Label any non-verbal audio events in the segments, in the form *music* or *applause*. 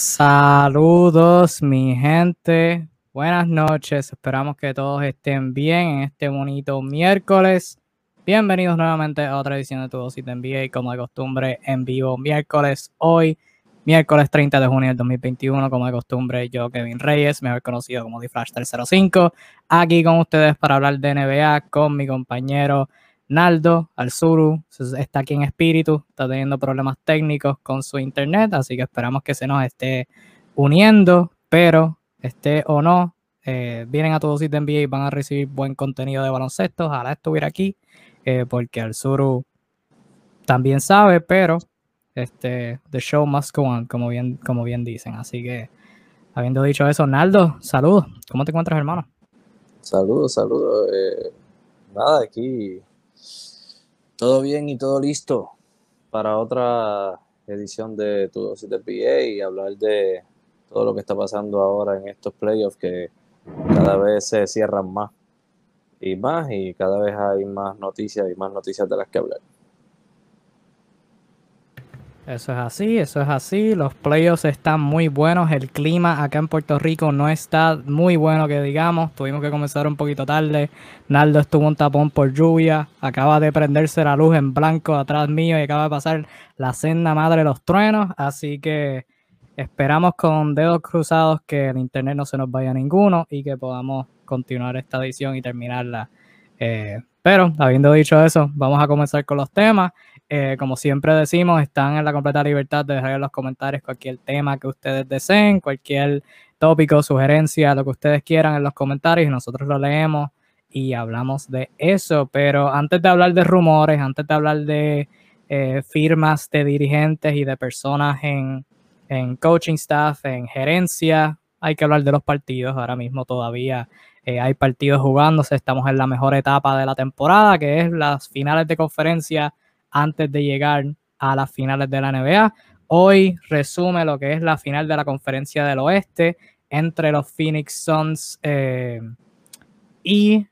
Saludos, mi gente. Buenas noches. Esperamos que todos estén bien en este bonito miércoles. Bienvenidos nuevamente a otra edición de Tu Dosis de NBA, como de costumbre, en vivo miércoles. Hoy, miércoles 30 de junio del 2021, como de costumbre, yo, Kevin Reyes, mejor conocido como DFlash 305, aquí con ustedes para hablar de NBA con mi compañero Naldo Alzuru está aquí en espíritu, está teniendo problemas técnicos con su internet, así que esperamos que se nos esté uniendo, pero esté o no, eh, vienen a todos de NBA y van a recibir buen contenido de baloncesto. Ojalá estuviera aquí, eh, porque Alzuru también sabe, pero este, the show must go on, como bien, como bien dicen. Así que, habiendo dicho eso, Naldo, saludos. ¿Cómo te encuentras, hermano? Saludos, saludos. Eh, nada, aquí todo bien y todo listo para otra edición de Tu Dosis de PA y hablar de todo lo que está pasando ahora en estos playoffs que cada vez se cierran más y más y cada vez hay más noticias y más noticias de las que hablar. Eso es así, eso es así. Los playoffs están muy buenos. El clima acá en Puerto Rico no está muy bueno, que digamos. Tuvimos que comenzar un poquito tarde. Naldo estuvo un tapón por lluvia. Acaba de prenderse la luz en blanco atrás mío y acaba de pasar la senda madre de los truenos. Así que esperamos con dedos cruzados que el internet no se nos vaya ninguno y que podamos continuar esta edición y terminarla. Eh, pero habiendo dicho eso, vamos a comenzar con los temas. Eh, como siempre decimos, están en la completa libertad de dejar en los comentarios cualquier tema que ustedes deseen, cualquier tópico, sugerencia, lo que ustedes quieran en los comentarios y nosotros lo leemos y hablamos de eso. Pero antes de hablar de rumores, antes de hablar de eh, firmas de dirigentes y de personas en, en coaching staff, en gerencia, hay que hablar de los partidos. Ahora mismo todavía eh, hay partidos jugándose, estamos en la mejor etapa de la temporada, que es las finales de conferencia antes de llegar a las finales de la NBA. Hoy resume lo que es la final de la conferencia del oeste entre los Phoenix Suns eh, y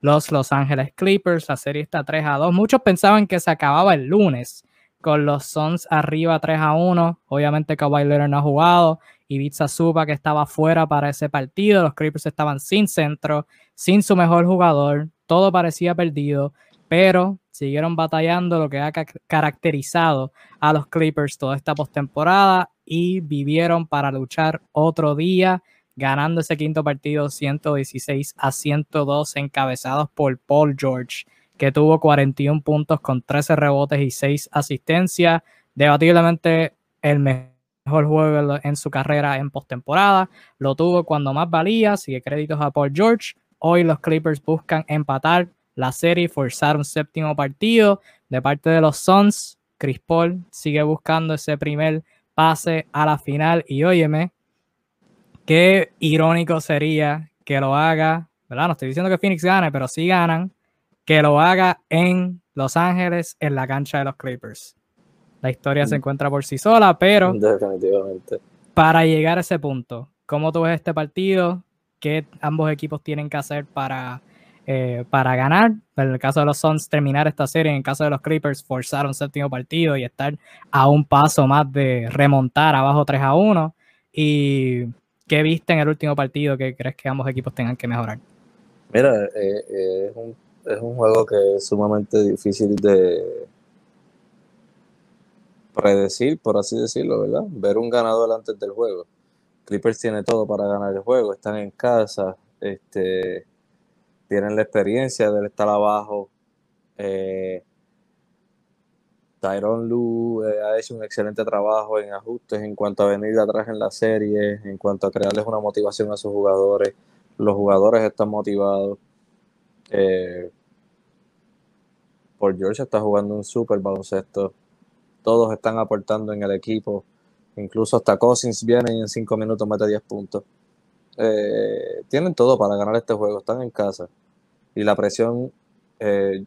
los Los Angeles Clippers. La serie está 3 a 2. Muchos pensaban que se acababa el lunes con los Suns arriba 3 a 1. Obviamente Kawhi Leonard no ha jugado. Ibiza Suba que estaba fuera para ese partido. Los Clippers estaban sin centro, sin su mejor jugador. Todo parecía perdido pero siguieron batallando lo que ha caracterizado a los Clippers toda esta postemporada y vivieron para luchar otro día, ganando ese quinto partido 116 a 102, encabezados por Paul George, que tuvo 41 puntos con 13 rebotes y 6 asistencias, debatiblemente el mejor juego en su carrera en postemporada, lo tuvo cuando más valía, así que créditos a Paul George. Hoy los Clippers buscan empatar la serie forzar un séptimo partido de parte de los Suns. Chris Paul sigue buscando ese primer pase a la final y óyeme, qué irónico sería que lo haga, ¿verdad? No estoy diciendo que Phoenix gane, pero sí ganan, que lo haga en Los Ángeles, en la cancha de los Clippers. La historia se mm. encuentra por sí sola, pero definitivamente. Para llegar a ese punto, ¿cómo tú ves este partido? ¿Qué ambos equipos tienen que hacer para eh, para ganar. En el caso de los Suns, terminar esta serie. En el caso de los Clippers, forzar un séptimo partido y estar a un paso más de remontar abajo 3 a 1. ¿Y qué viste en el último partido que crees que ambos equipos tengan que mejorar? Mira, eh, eh, es, un, es un juego que es sumamente difícil de predecir, por así decirlo, ¿verdad? Ver un ganador antes del juego. Clippers tiene todo para ganar el juego, están en casa, este, tienen la experiencia de estar abajo. Eh, Tyron Lu eh, ha hecho un excelente trabajo en ajustes en cuanto a venir de atrás en la serie, en cuanto a crearles una motivación a sus jugadores. Los jugadores están motivados. Eh, por George está jugando un super baloncesto. Todos están aportando en el equipo. Incluso hasta Cousins viene y en cinco minutos mete 10 puntos. Eh, tienen todo para ganar este juego, están en casa. Y la presión, eh,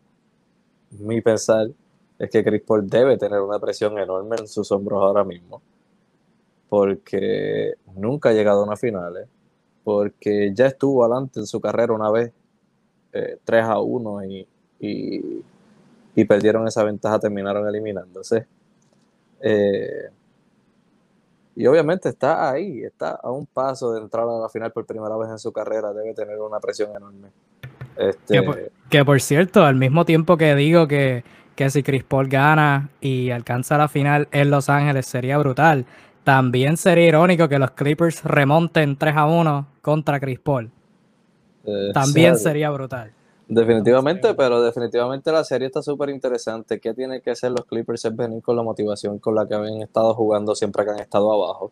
mi pensar, es que Chris Paul debe tener una presión enorme en sus hombros ahora mismo. Porque nunca ha llegado a una final. ¿eh? Porque ya estuvo adelante en su carrera una vez, 3 eh, a 1, y, y, y, perdieron esa ventaja, terminaron eliminándose. y obviamente está ahí, está a un paso de entrar a la final por primera vez en su carrera, debe tener una presión enorme. Este... Que, por, cierto, al mismo tiempo que digo que, que si Chris Paul gana y alcanza la final en Los Ángeles sería brutal, también sería irónico que los Clippers remonten 3 a 1 contra Chris Paul. También sería brutal. Definitivamente, pero definitivamente la serie está súper interesante. ¿Qué tienen que hacer los Clippers? Es venir con la motivación con la que habían estado jugando siempre que han estado abajo.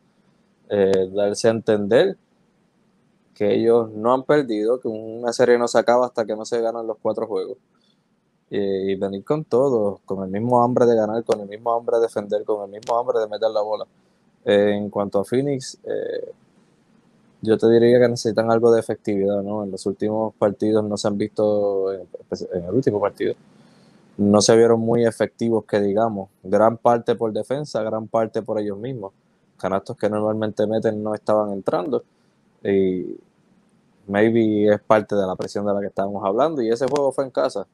Eh, darse a entender que ellos no han perdido, que una serie no se acaba hasta que no se ganan los cuatro juegos. y venir con todo, con el mismo hambre de ganar, con el mismo hambre de defender, con el mismo hambre de meter la bola. Eh, en cuanto a Phoenix, eh, yo te diría que necesitan algo de efectividad, ¿no? En los últimos partidos no se han visto, en, el último partido, no se vieron muy efectivos, que digamos, gran parte por defensa, gran parte por ellos mismos. Canastos que normalmente meten no estaban entrando y maybe es parte de la presión de la que estábamos hablando y ese juego fue en casa.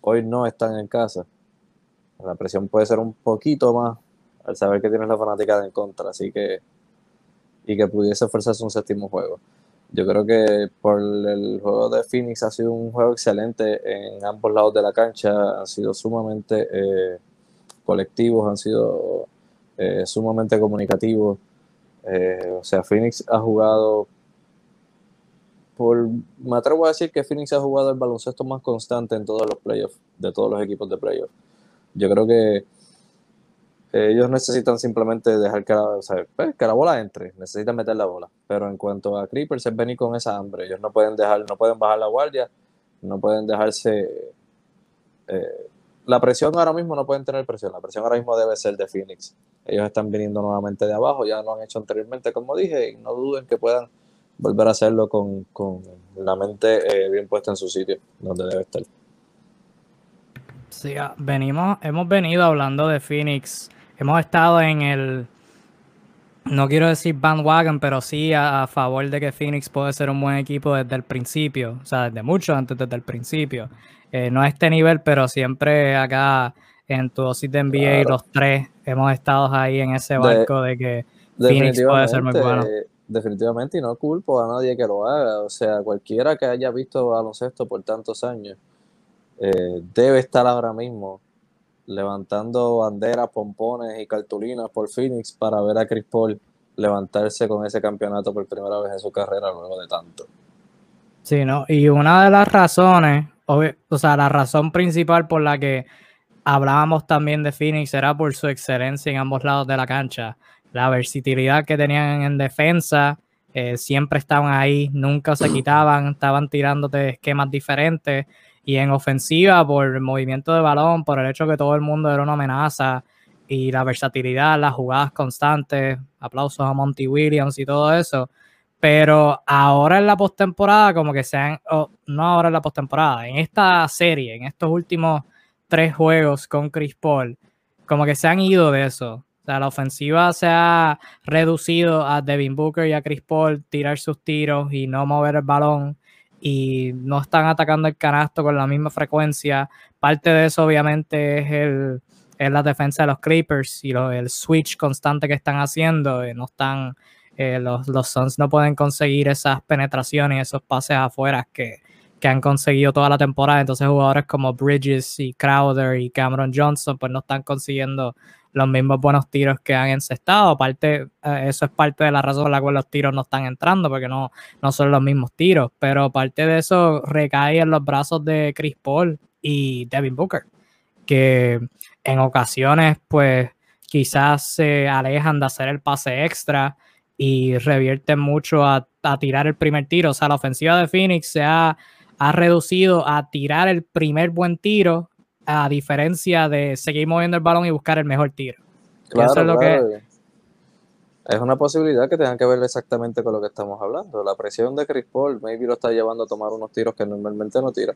Hoy no están en casa. La presión puede ser un poquito más al saber que tienes la fanática en contra, así que y que pudiese forzarse un séptimo juego. Yo creo que por el juego de Phoenix ha sido un juego excelente en ambos lados de la cancha, han sido sumamente eh, colectivos, han sido eh, sumamente comunicativos. Eh, o sea, Phoenix ha jugado, por, me atrevo a decir que Phoenix ha jugado el baloncesto más constante en todos los playoffs, de todos los equipos de playoffs. Yo creo que ellos necesitan simplemente dejar que la, pues, que la bola entre, necesitan meter la bola. Pero en cuanto a Creepers, es venir con esa hambre. Ellos no pueden dejar, no pueden bajar la guardia, no pueden dejarse. Eh, la presión ahora mismo no pueden tener presión, la presión ahora mismo debe ser de Phoenix. Ellos están viniendo nuevamente de abajo, ya lo han hecho anteriormente, como dije, y no duden que puedan volver a hacerlo con, la mente eh, bien puesta en su sitio, donde debe estar. Sí, ah, venimos, hemos venido hablando de Phoenix hemos estado en el, no quiero decir bandwagon, pero sí a, favor de que Phoenix puede ser un buen equipo desde el principio, o sea, desde mucho antes, desde el principio. Eh, no a este nivel, pero siempre acá en tu dosis de NBA, los tres hemos estado ahí en ese barco de, que Phoenix puede ser muy bueno. Definitivamente, y no culpo a nadie que lo haga. O sea, cualquiera que haya visto baloncesto por tantos años eh, debe estar ahora mismo levantando banderas, pompones y cartulinas por Phoenix para ver a Chris Paul levantarse con ese campeonato por primera vez en su carrera luego de tanto. Sí, ¿no? Y una de las razones, o sea, la razón principal por la que hablábamos también de Phoenix era por su excelencia en ambos lados de la cancha. La versatilidad que tenían en defensa, eh, siempre estaban ahí, nunca se quitaban, estaban tirándote esquemas diferentes y en ofensiva, por el movimiento de balón, por el hecho que todo el mundo era una amenaza y la versatilidad, las jugadas constantes, aplausos a Monty Williams y todo eso. Pero ahora en la postemporada, como que se han, no ahora en la postemporada, en esta serie, en estos últimos tres juegos con Chris Paul, como que se han ido de eso. Sea, la ofensiva se ha reducido a Devin Booker y a Chris Paul tirar sus tiros y no mover el balón y no están atacando el canasto con la misma frecuencia. Parte de eso obviamente es, el, es la defensa de los Clippers y el switch constante que están haciendo. Eh, no están, eh, los, los Suns no pueden conseguir esas penetraciones, esos pases afuera que, que han conseguido toda la temporada. Entonces jugadores como Bridges y Crowder y Cameron Johnson pues no están consiguiendo los mismos buenos tiros que han encestado. Aparte, eh, eso es parte de la razón por la cual los tiros no están entrando, porque no, no son los mismos tiros. Pero parte de eso recae en los brazos de Chris Paul y Devin Booker, que en ocasiones, pues, quizás se alejan de hacer el pase extra y revierten mucho a, tirar el primer tiro. O sea, la ofensiva de Phoenix se ha, ha reducido a tirar el primer buen tiro a diferencia de seguir moviendo el balón y buscar el mejor tiro. Claro, es lo que es una posibilidad que tengan que ver exactamente con lo que estamos hablando. La presión de Chris Paul, maybe lo está llevando a tomar unos tiros que normalmente no tira.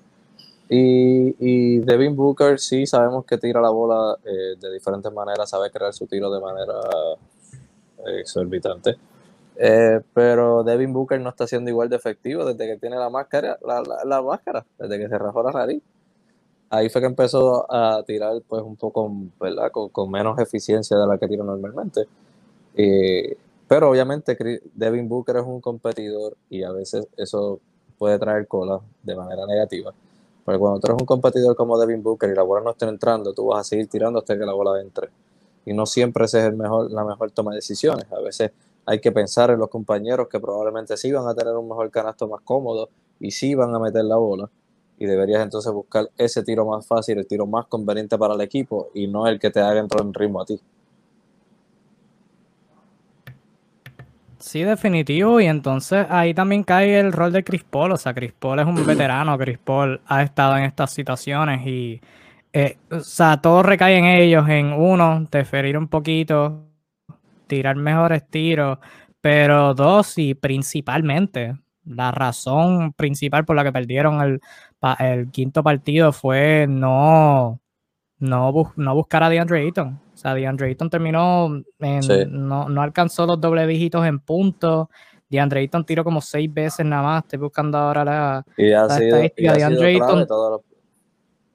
Y, y Devin Booker sí sabemos que tira la bola eh, de diferentes maneras, sabe crear su tiro de manera eh, exorbitante. Eh, pero Devin Booker no está siendo igual de efectivo desde que tiene la máscara, la, la máscara, desde que se rajó la nariz ahí fue que empezó a tirar pues un poco, ¿verdad? Con, menos eficiencia de la que tira normalmente. Eh, pero obviamente Devin Booker es un competidor y a veces eso puede traer cola de manera negativa. Porque cuando tú eres un competidor como Devin Booker y la bola no está entrando, tú vas a seguir tirando hasta que la bola entre. Y no siempre ese es el mejor, la mejor toma de decisiones. A veces hay que pensar en los compañeros que probablemente sí van a tener un mejor canasto más cómodo y sí van a meter la bola. Y deberías entonces buscar ese tiro más fácil, el tiro más conveniente para el equipo y no el que te haga entrar en ritmo a ti. Sí, definitivo. Y entonces ahí también cae el rol de Chris Paul. O sea, Chris Paul es un *clears throat* veterano. Chris Paul ha estado en estas situaciones y, eh, o sea, todo recae en ellos. En uno, deferir un poquito, tirar mejores tiros. Pero dos, y principalmente, la razón principal por la que perdieron el, el quinto partido fue no, no, no buscar a DeAndre Ayton. O sea, DeAndre Ayton terminó, en, no, no, alcanzó los doble dígitos en puntos. DeAndre Ayton tiró como seis veces nada más. Estoy buscando ahora la, y sido, estadística. DeAndre Ayton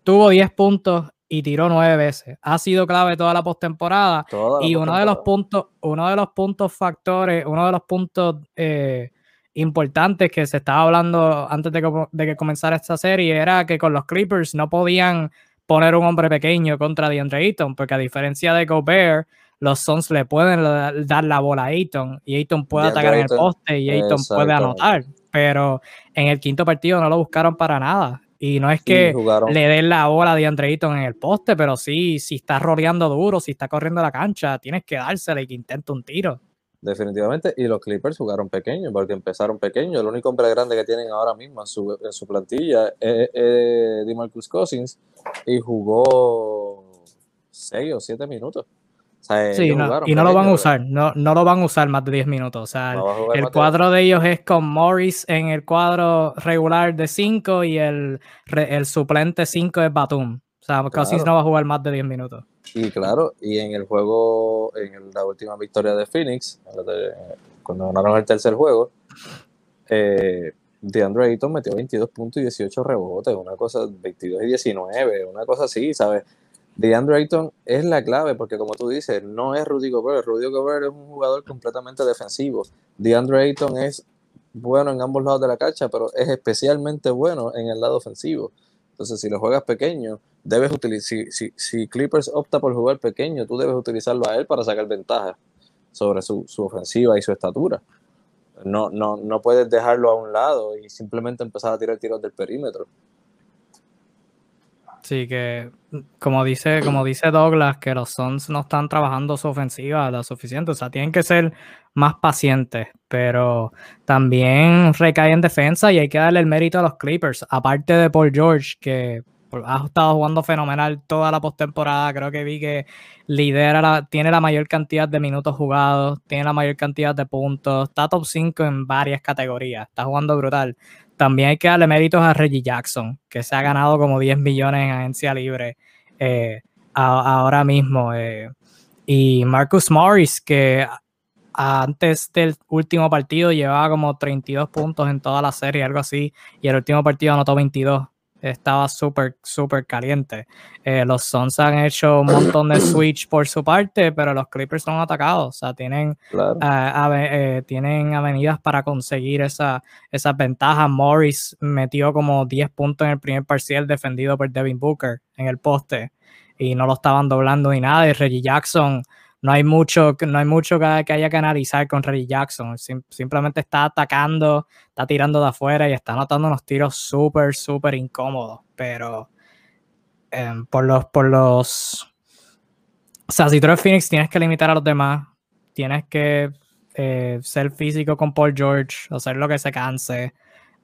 tuvo 10 puntos y tiró nueve veces. Ha sido clave toda la postemporada. Y uno de los puntos, uno de los puntos factores, uno de los puntos eh, importantes que se estaba hablando antes de que, de que comenzara esta serie era que con los Clippers no podían poner un hombre pequeño contra DeAndre Ayton, porque a diferencia de Gobert, los Suns le pueden dar la bola a Ayton y Ayton puede atacar en el poste y Ayton puede anotar, pero en el quinto partido no lo buscaron para nada. Y no es que le den la bola a DeAndre Ayton en el poste, pero sí, si está rodeando duro, si está corriendo la cancha, tienes que dársela y que intente un tiro definitivamente. Y los Clippers jugaron pequeños, porque empezaron pequeños. El único hombre grande que tienen ahora mismo en su, en su plantilla es, es DeMarcus Cousins y jugó 6 o 7 minutos. sí, y no lo van a usar, no, no lo van a usar más de 10 minutos. O sea, el, cuadro de ellos es con Morris en el cuadro regular de 5 y el, el suplente 5 es Batum. Sea, Cousins no va a jugar más de 10 minutos. Y claro, y en el juego, en la última victoria de Phoenix, cuando ganaron el tercer juego, eh, DeAndre Ayton metió 22 puntos y 18 rebotes, una cosa, 22 y 19, una cosa así, ¿sabes? DeAndre Ayton es la clave porque como tú dices, no es Rudy Gobert, Rudy Gobert es un jugador completamente defensivo. DeAndre Ayton es bueno en ambos lados de la cancha, pero es especialmente bueno en el lado ofensivo. Entonces, si lo juegas pequeño, debes utilizar, si, si, Clippers opta por jugar pequeño, tú debes utilizarlo a él para sacar ventaja sobre su, ofensiva y su estatura. No, no, no puedes dejarlo a un lado y simplemente empezar a tirar tiros del perímetro. Sí, que como dice, como dice Douglas, que los Suns no están trabajando su ofensiva lo suficiente. O sea, tienen que ser más pacientes, pero también recae en defensa y hay que darle el mérito a los Clippers. Aparte de Paul George, que ha estado jugando fenomenal toda la postemporada. Creo que vi que lidera, tiene la mayor cantidad de minutos jugados, tiene la mayor cantidad de puntos, está top 5 en varias categorías, está jugando brutal. También hay que darle méritos a Reggie Jackson, que se ha ganado como 10 millones en agencia libre eh, ahora mismo. Eh, y Marcus Morris, que antes del último partido llevaba como 32 puntos en toda la serie, algo así, y el último partido anotó 22 estaba súper, súper caliente. Eh, los Suns han hecho un montón de switch por su parte, pero los Clippers son atacados. O sea, tienen, eh, tienen avenidas para conseguir esa, esas ventajas. Morris metió como 10 puntos en el primer parcial defendido por Devin Booker en el poste y no lo estaban doblando ni nada. Y Reggie Jackson no hay mucho, no hay mucho que, haya que analizar con Reggie Jackson. simplemente está atacando, está tirando de afuera y está anotando unos tiros súper, súper incómodos. Pero em, por los, por los. O sea, si tú eres Phoenix, tienes que limitar a los demás. Tienes que eh, ser físico con Paul George, hacer lo que se canse.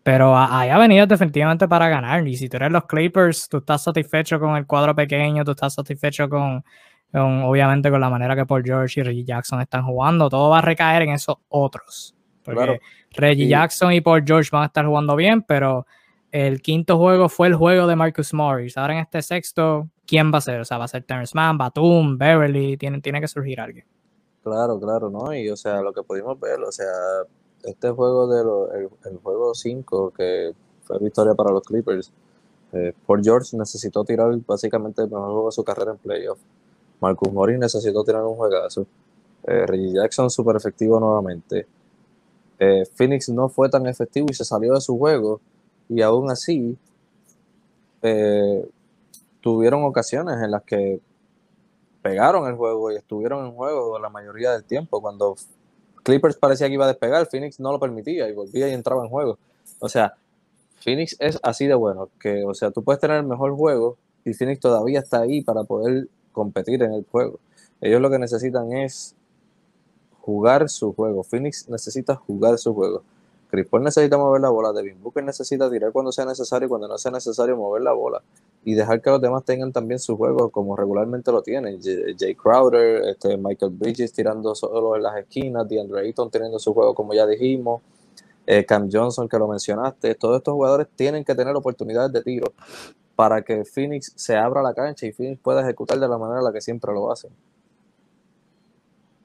Pero hay avenidas definitivamente para ganar. Y si tú eres los Clippers, tú estás satisfecho con el cuadro pequeño, tú estás satisfecho con obviamente con la manera que Paul George y Reggie Jackson están jugando, todo va a recaer en esos otros. Porque Reggie Jackson y Paul George van a estar jugando bien, pero el quinto juego fue el juego de Marcus Morris. Ahora en este sexto, ¿quién va a ser? O sea, va a ser Terrence Mann, Batum, Beverly, tiene, tiene que surgir alguien. Claro, claro, ¿no? Y o sea, lo que pudimos ver, o sea, este juego de el, juego 5, que fue victoria para los Clippers, eh, Paul George necesitó tirar básicamente el mejor juego de su carrera en playoff. Marcus Morris necesitó tirar un juegazo. Eh, Reggie Jackson súper efectivo nuevamente. Eh, Phoenix no fue tan efectivo y se salió de su juego y aún así eh, tuvieron ocasiones en las que pegaron el juego y estuvieron en juego la mayoría del tiempo. Cuando Clippers parecía que iba a despegar, Phoenix no lo permitía y volvía y entraba en juego. O sea, Phoenix es así de bueno, que, o sea, tú puedes tener el mejor juego y Phoenix todavía está ahí para poder competir en el juego. Ellos lo que necesitan es jugar su juego. Phoenix necesita jugar su juego. Chris Paul necesita mover la bola, Devin Booker necesita tirar cuando sea necesario y cuando no sea necesario mover la bola y dejar que los demás tengan también su juego como regularmente lo tienen. Jay Crowder, este, Michael Bridges tirando solo en las esquinas, DeAndre Ayton teniendo su juego como ya dijimos, eh, Cam Johnson que lo mencionaste, todos estos jugadores tienen que tener oportunidades de tiro para que Phoenix se abra la cancha y Phoenix pueda ejecutar de la manera en la que siempre lo hacen.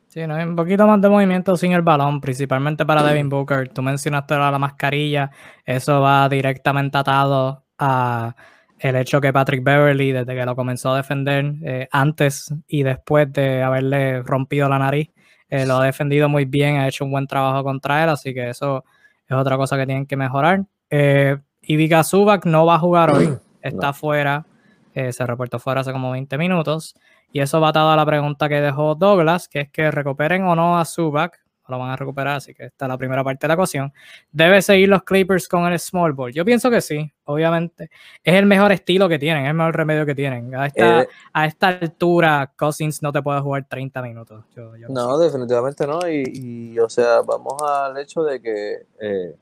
Sí, no un poquito más de movimiento sin el balón, principalmente para Devin Booker. Tú mencionaste la, la mascarilla, eso va directamente atado a el hecho que Patrick Beverly, desde que lo comenzó a defender eh, antes y después de haberle rompido la nariz, eh, lo ha defendido muy bien, ha hecho un buen trabajo contra él, así que eso es otra cosa que tienen que mejorar. Eh, Ivica Zubac no va a jugar hoy, está fuera, eh, se reportó fuera hace como 20 minutos. Y eso va atado a la pregunta que dejó Douglas, que es que recuperen o no a Zubac, lo van a recuperar, así que esta es la primera parte de la ecuación. ¿Debe seguir los Clippers con el small ball? Yo pienso que sí, obviamente. Es el mejor estilo que tienen, es el mejor remedio que tienen. A esta, eh, a esta altura, Cousins no te puede jugar 30 minutos. no, definitivamente no. Y, o sea, vamos al hecho de que eh,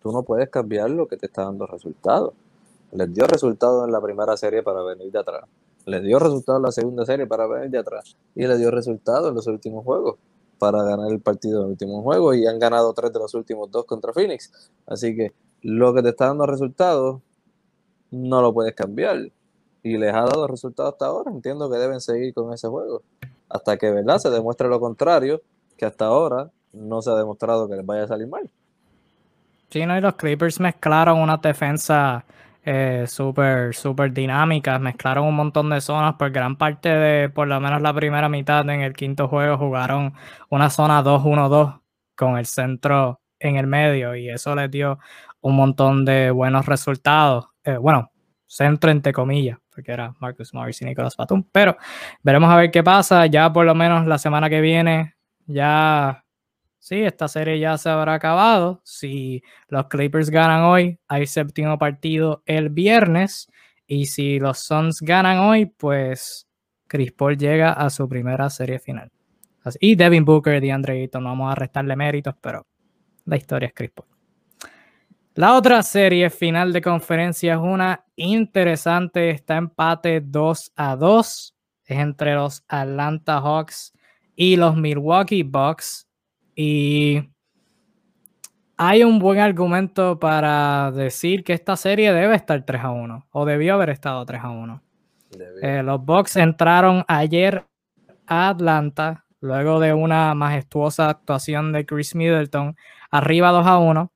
tú no puedes cambiar lo que te está dando resultados. Les dio resultados en la primera serie para venir de atrás. Le dio resultado en la segunda serie para venir de atrás. Y le dio resultado en los últimos juegos para ganar el partido en el último juego. Y han ganado tres de los últimos dos contra Phoenix. Así que lo que te está dando resultados no lo puedes cambiar. Y les ha dado resultados hasta ahora. Entiendo que deben seguir con ese juego. Hasta que verdad se demuestre lo contrario, que hasta ahora no se ha demostrado que les vaya a salir mal. Sí, no, y los Clippers mezclaron una defensa eh, súper, súper dinámicas. Mezclaron un montón de zonas. Por gran parte de, por lo menos la primera mitad en el quinto juego, jugaron una zona 2-1-2 con el centro en el medio y eso les dio un montón de buenos resultados. Eh, bueno, centro entre comillas, porque era Marcus Morris y Nicolas Batum. Pero veremos a ver qué pasa. Ya por lo menos la semana que viene, ya sí, esta serie ya se habrá acabado. Si los Clippers ganan hoy, hay séptimo partido el viernes. Y si los Suns ganan hoy, pues Chris Paul llega a su primera serie final. Y Devin Booker y Andre Ayton, no vamos a restarle méritos, pero la historia es Chris Paul. La otra serie final de conferencia es una interesante, está empate 2 a 2, es entre los Atlanta Hawks y los Milwaukee Bucks. Y hay un buen argumento para decir que esta serie debe estar 3 a 1 o debió haber estado 3 a 1. Eh, los Bucks entraron ayer a Atlanta luego de una majestuosa actuación de Chris Middleton arriba 2 a 1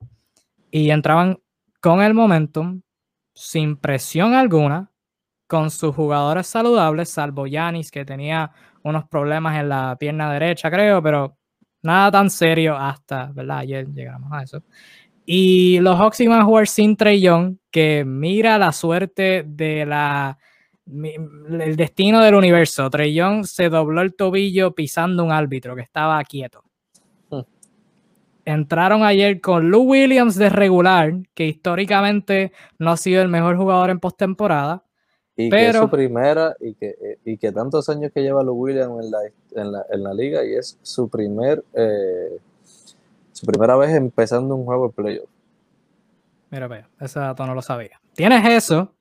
y entraban con el momentum sin presión alguna con sus jugadores saludables salvo Yanis que tenía unos problemas en la pierna derecha creo pero Nada tan serio hasta, ¿verdad? Ayer llegamos a eso. Y los Hawks iban a jugar sin Trey Young, que mira la suerte de la el destino del universo. Trey Young se dobló el tobillo pisando un árbitro que estaba quieto. Hmm. Entraron ayer con Lou Williams de regular, que históricamente no ha sido el mejor jugador en postemporada. Y que es su primera, y que, y que tantos años que lleva Lou Williams en la, en la, en la liga, y es su primer eh, su primera vez empezando un juego de playoff. Mira, vea, ese dato no lo sabía. Tienes eso,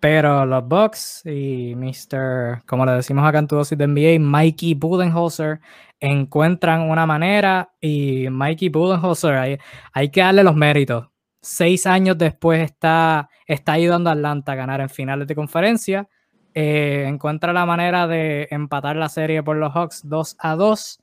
pero los Bucks y Mr., como le decimos acá en tu dosis de NBA, Mikey Budenholzer encuentran una manera y Mikey Budenholzer, hay, hay que darle los méritos seis años después está, está ayudando a Atlanta a ganar en finales de conferencia. Eh, encuentra la manera de empatar la serie por los Hawks 2 a 2.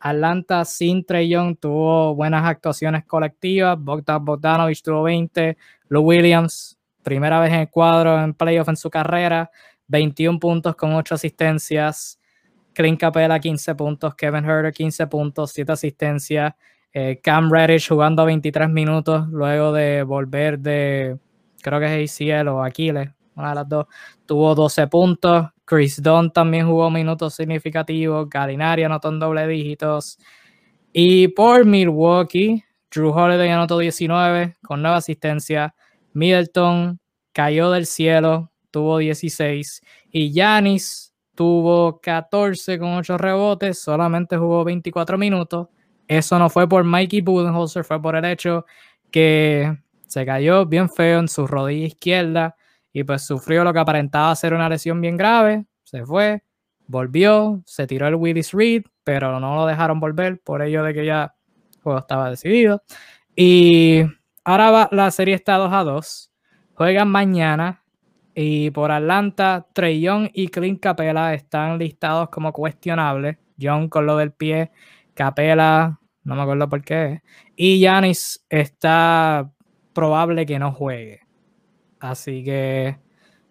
Atlanta sin Trey Young tuvo buenas actuaciones colectivas. Bogdan Bogdanovich tuvo 20. Lou Williams, primera vez en el cuadro en playoff en su carrera. 21 puntos con 8 asistencias. Clint Capela 15 puntos, Kevin Herter 15 puntos, 7 asistencias, eh, Cam Reddish jugando 23 minutos luego de volver de, creo que es ACL o Aquiles, una de las dos, tuvo 12 puntos. Chris Dunn también jugó minutos significativos, Galinari anotó en doble dígitos. Y por Milwaukee, Drew Holiday anotó 19 con nueva asistencia. Middleton cayó del cielo, tuvo 16. Y Yanis tuvo 14 con 8 rebotes, solamente jugó 24 minutos. Eso no fue por Mikey Budenholzer, fue por el hecho que se cayó bien feo en su rodilla izquierda y pues sufrió lo que aparentaba ser una lesión bien grave. Se fue, volvió, se tiró el Willis Reed, pero no lo dejaron volver por ello de que ya el juego estaba decidido. Y ahora la serie está 2 a 2. Juegan mañana y por Atlanta, Trey Young y Clint Capela están listados como cuestionables. Young con lo del pie, Capela, no me acuerdo por qué. Y Yanis está probable que no juegue. Así que,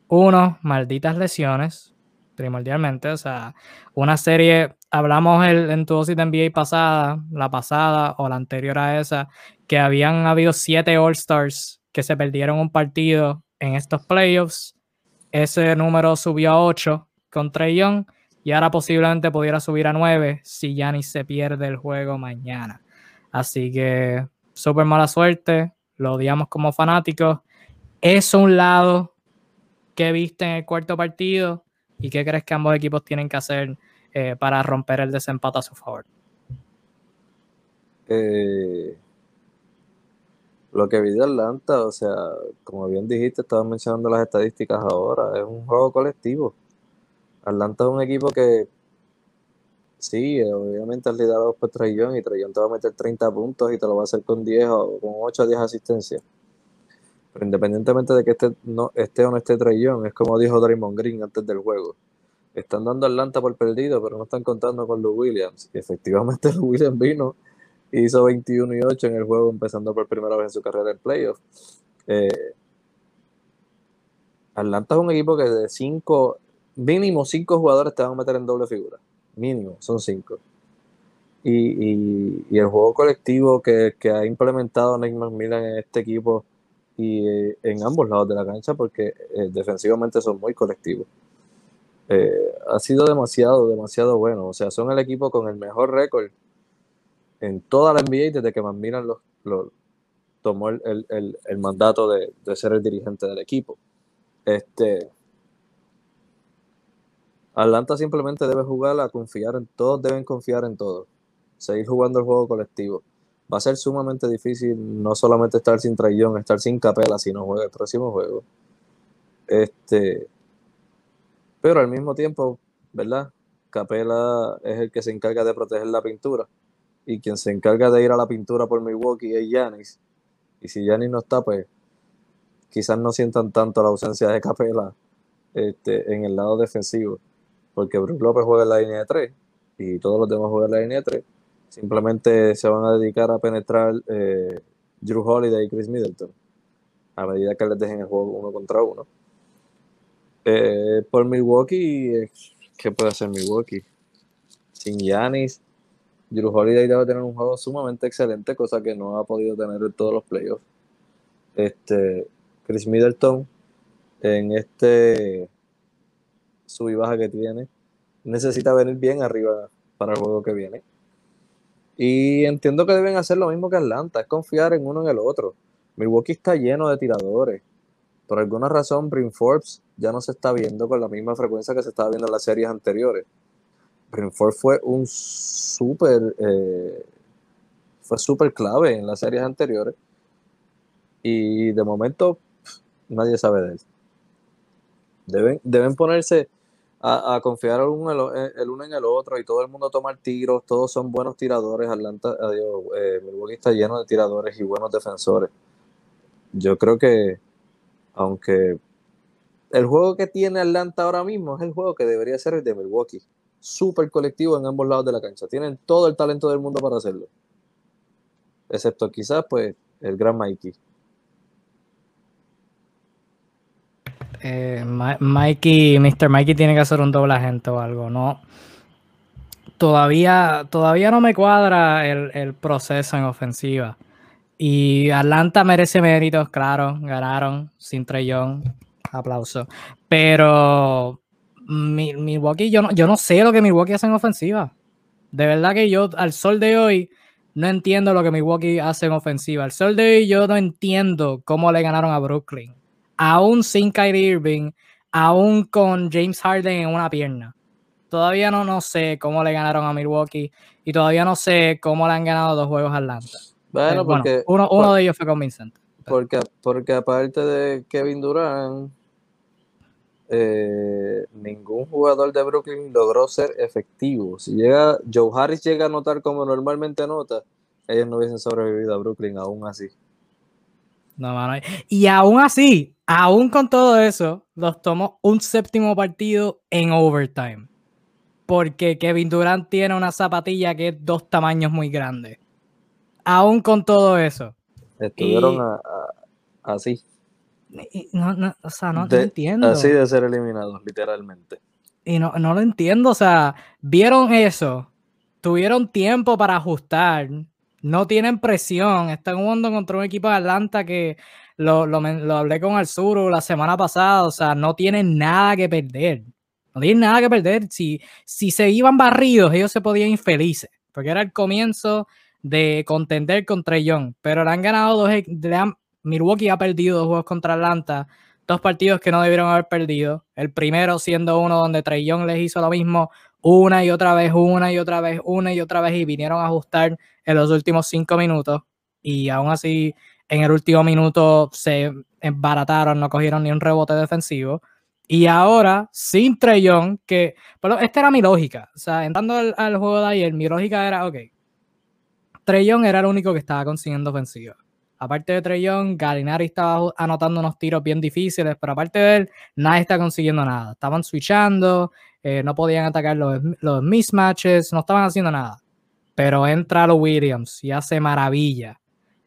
uno, malditas lesiones, primordialmente. O sea, una serie, hablamos el, en tu de NBA pasada, la pasada o la anterior a esa, que habían habido siete All-Stars que se perdieron un partido en estos playoffs. Ese número subió a 8 con Trey Young y ahora posiblemente pudiera subir a 9 si Yanis se pierde el juego mañana. Así que súper mala suerte, lo odiamos como fanáticos es un lado que viste en el cuarto partido y qué crees que ambos equipos tienen que hacer eh, para romper el desempate a su favor. Eh, lo que vi de Atlanta, o sea, como bien dijiste, estabas mencionando las estadísticas ahora, es un juego colectivo. Atlanta es un equipo que sí, obviamente es liderado por Trayón y Trayón te va a meter 30 puntos y te lo va a hacer con 10 o con 8 o 10 asistencias. Pero independientemente de que esté, no, esté o no esté Young, es como dijo Draymond Green antes del juego. Están dando Atlanta por perdido, pero no están contando con Lou Williams. Y efectivamente *laughs* Lou Williams vino y hizo 21 y 8 en el juego, empezando por primera vez en su carrera en playoff. Eh, Atlanta es un equipo que de 5, mínimo 5 jugadores te van a meter en doble figura. Mínimo, son 5. Y, y, el juego colectivo que, que ha implementado Nick McMillan en este equipo y eh, en ambos lados de la cancha porque eh, defensivamente son muy colectivos. Eh, ha sido demasiado, demasiado bueno. O sea, son el equipo con el mejor récord en toda la NBA desde que Milan los, tomó el, el, mandato de, de, ser el dirigente del equipo. Este, Atlanta simplemente debe jugar a confiar en todos, deben confiar en todos. Seguir jugando el juego colectivo va a ser sumamente difícil no solamente estar sin Trayón, estar sin Capela si no juega el próximo juego. Este, pero al mismo tiempo, ¿verdad? Capela es el que se encarga de proteger la pintura. Y quien se encarga de ir a la pintura por Milwaukee es Yanis. Y si Yanis no está, pues quizás no sientan tanto la ausencia de Capela este, en el lado defensivo. Porque Bruce López juega en la línea de 3 y todos los demás juegan en la línea de 3 Simplemente se van a dedicar a penetrar eh, Drew Holiday y Chris Middleton a medida que les dejen el juego uno contra uno. Eh, por Milwaukee, ¿qué puede hacer Milwaukee? Sin Yanis, Drew Holiday debe tener un juego sumamente excelente, cosa que no ha podido tener en todos los playoffs. Este, Chris Middleton, en este sub y baja que tiene, necesita venir bien arriba para el juego que viene. Y entiendo que deben hacer lo mismo que Atlanta, es confiar en uno en el otro. Milwaukee está lleno de tiradores. Por alguna razón, Brin Forbes ya no se está viendo con la misma frecuencia que se estaba viendo en las series anteriores. Brin Forbes fue un súper eh, fue súper clave en las series anteriores. Y de momento nadie sabe de él. Deben, deben ponerse a, confiar el uno, en el otro y todo el mundo tomar tiros, todos son buenos tiradores. Atlanta, adiós, eh, Milwaukee está lleno de tiradores y buenos defensores. Yo creo que, aunque el juego que tiene Atlanta ahora mismo es el juego que debería ser el de Milwaukee. Súper colectivo en ambos lados de la cancha. Tienen todo el talento del mundo para hacerlo. Excepto quizás, pues, el gran Mikey. Eh, Mikey, Mr. Mikey tiene que hacer un doble agente o algo, ¿no? todavía, todavía no me cuadra el, proceso en ofensiva. Y Atlanta merece méritos, claro, ganaron sin Trellón, aplauso. Pero Milwaukee, yo no, yo no sé lo que Milwaukee hace en ofensiva. De verdad que yo al sol de hoy no entiendo lo que Milwaukee hace en ofensiva. Al sol de hoy yo no entiendo cómo le ganaron a Brooklyn. Aún sin Kyrie Irving, aún con James Harden en una pierna. Todavía no, no sé cómo le ganaron a Milwaukee y todavía no sé cómo le han ganado dos juegos a Atlanta. Bueno, eh, porque, uno, de ellos fue convincente. Porque, porque aparte de Kevin Durant, eh, ningún jugador de Brooklyn logró ser efectivo. Si llega, Joe Harris llega a anotar como normalmente anota, ellos no hubiesen sobrevivido a Brooklyn aún así. No, mano. Y aún así, aún con todo eso, los tomó un séptimo partido en overtime. Porque Kevin Durant tiene una zapatilla que es dos tamaños muy grandes aún con todo eso. Estuvieron así. no, o sea, no entiendo. Así de ser eliminados, literalmente. Y no, no lo entiendo, o sea, vieron eso, tuvieron tiempo para ajustar, no tienen presión, están jugando contra un equipo de Atlanta que lo, lo, lo hablé con Alzuru la semana pasada, o sea, no tienen nada que perder, no tienen nada que perder, si, si se iban barridos, ellos se podían ir felices, porque era el comienzo de contender contra Young, pero le han ganado dos. E, Milwaukee ha perdido dos juegos contra Atlanta, dos partidos que no debieron haber perdido. El primero siendo uno donde Trey Young les hizo lo mismo una y otra vez, una y otra vez, una y otra vez, y vinieron a ajustar en los últimos cinco minutos. Y aún así, en el último minuto se embarataron, no cogieron ni un rebote defensivo. Y ahora, sin Young, que. Pero esta era mi lógica. O sea, entrando al, al juego de ayer, mi lógica era, ok, Trellón era el único que estaba consiguiendo ofensiva. Aparte de Trellón, Galinari estaba anotando unos tiros bien difíciles, pero aparte de él, nadie está consiguiendo nada. Estaban switchando, eh, no podían atacar los, los mismatches, no estaban haciendo nada. Pero entra los Williams y hace maravilla.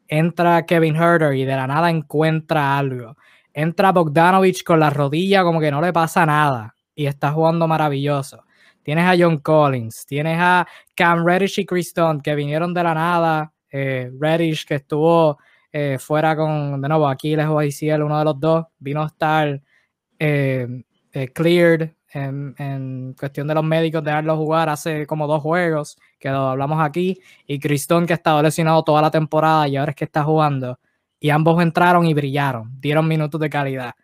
Entra Kevin Herter y de la nada encuentra algo. Entra Bogdanovich con la rodilla como que no le pasa nada y está jugando maravilloso. Tienes a John Collins, tienes a Cam Reddish y Chris que vinieron de la nada. Eh, Reddish que estuvo eh, fuera con, de nuevo, aquí les voy a decir uno de los dos, vino a estar cleared en, en, cuestión de los médicos, dejarlo jugar hace como dos juegos, que lo hablamos aquí, y Chris que ha estado lesionado toda la temporada y ahora es que está jugando. Y ambos entraron y brillaron, dieron minutos de calidad.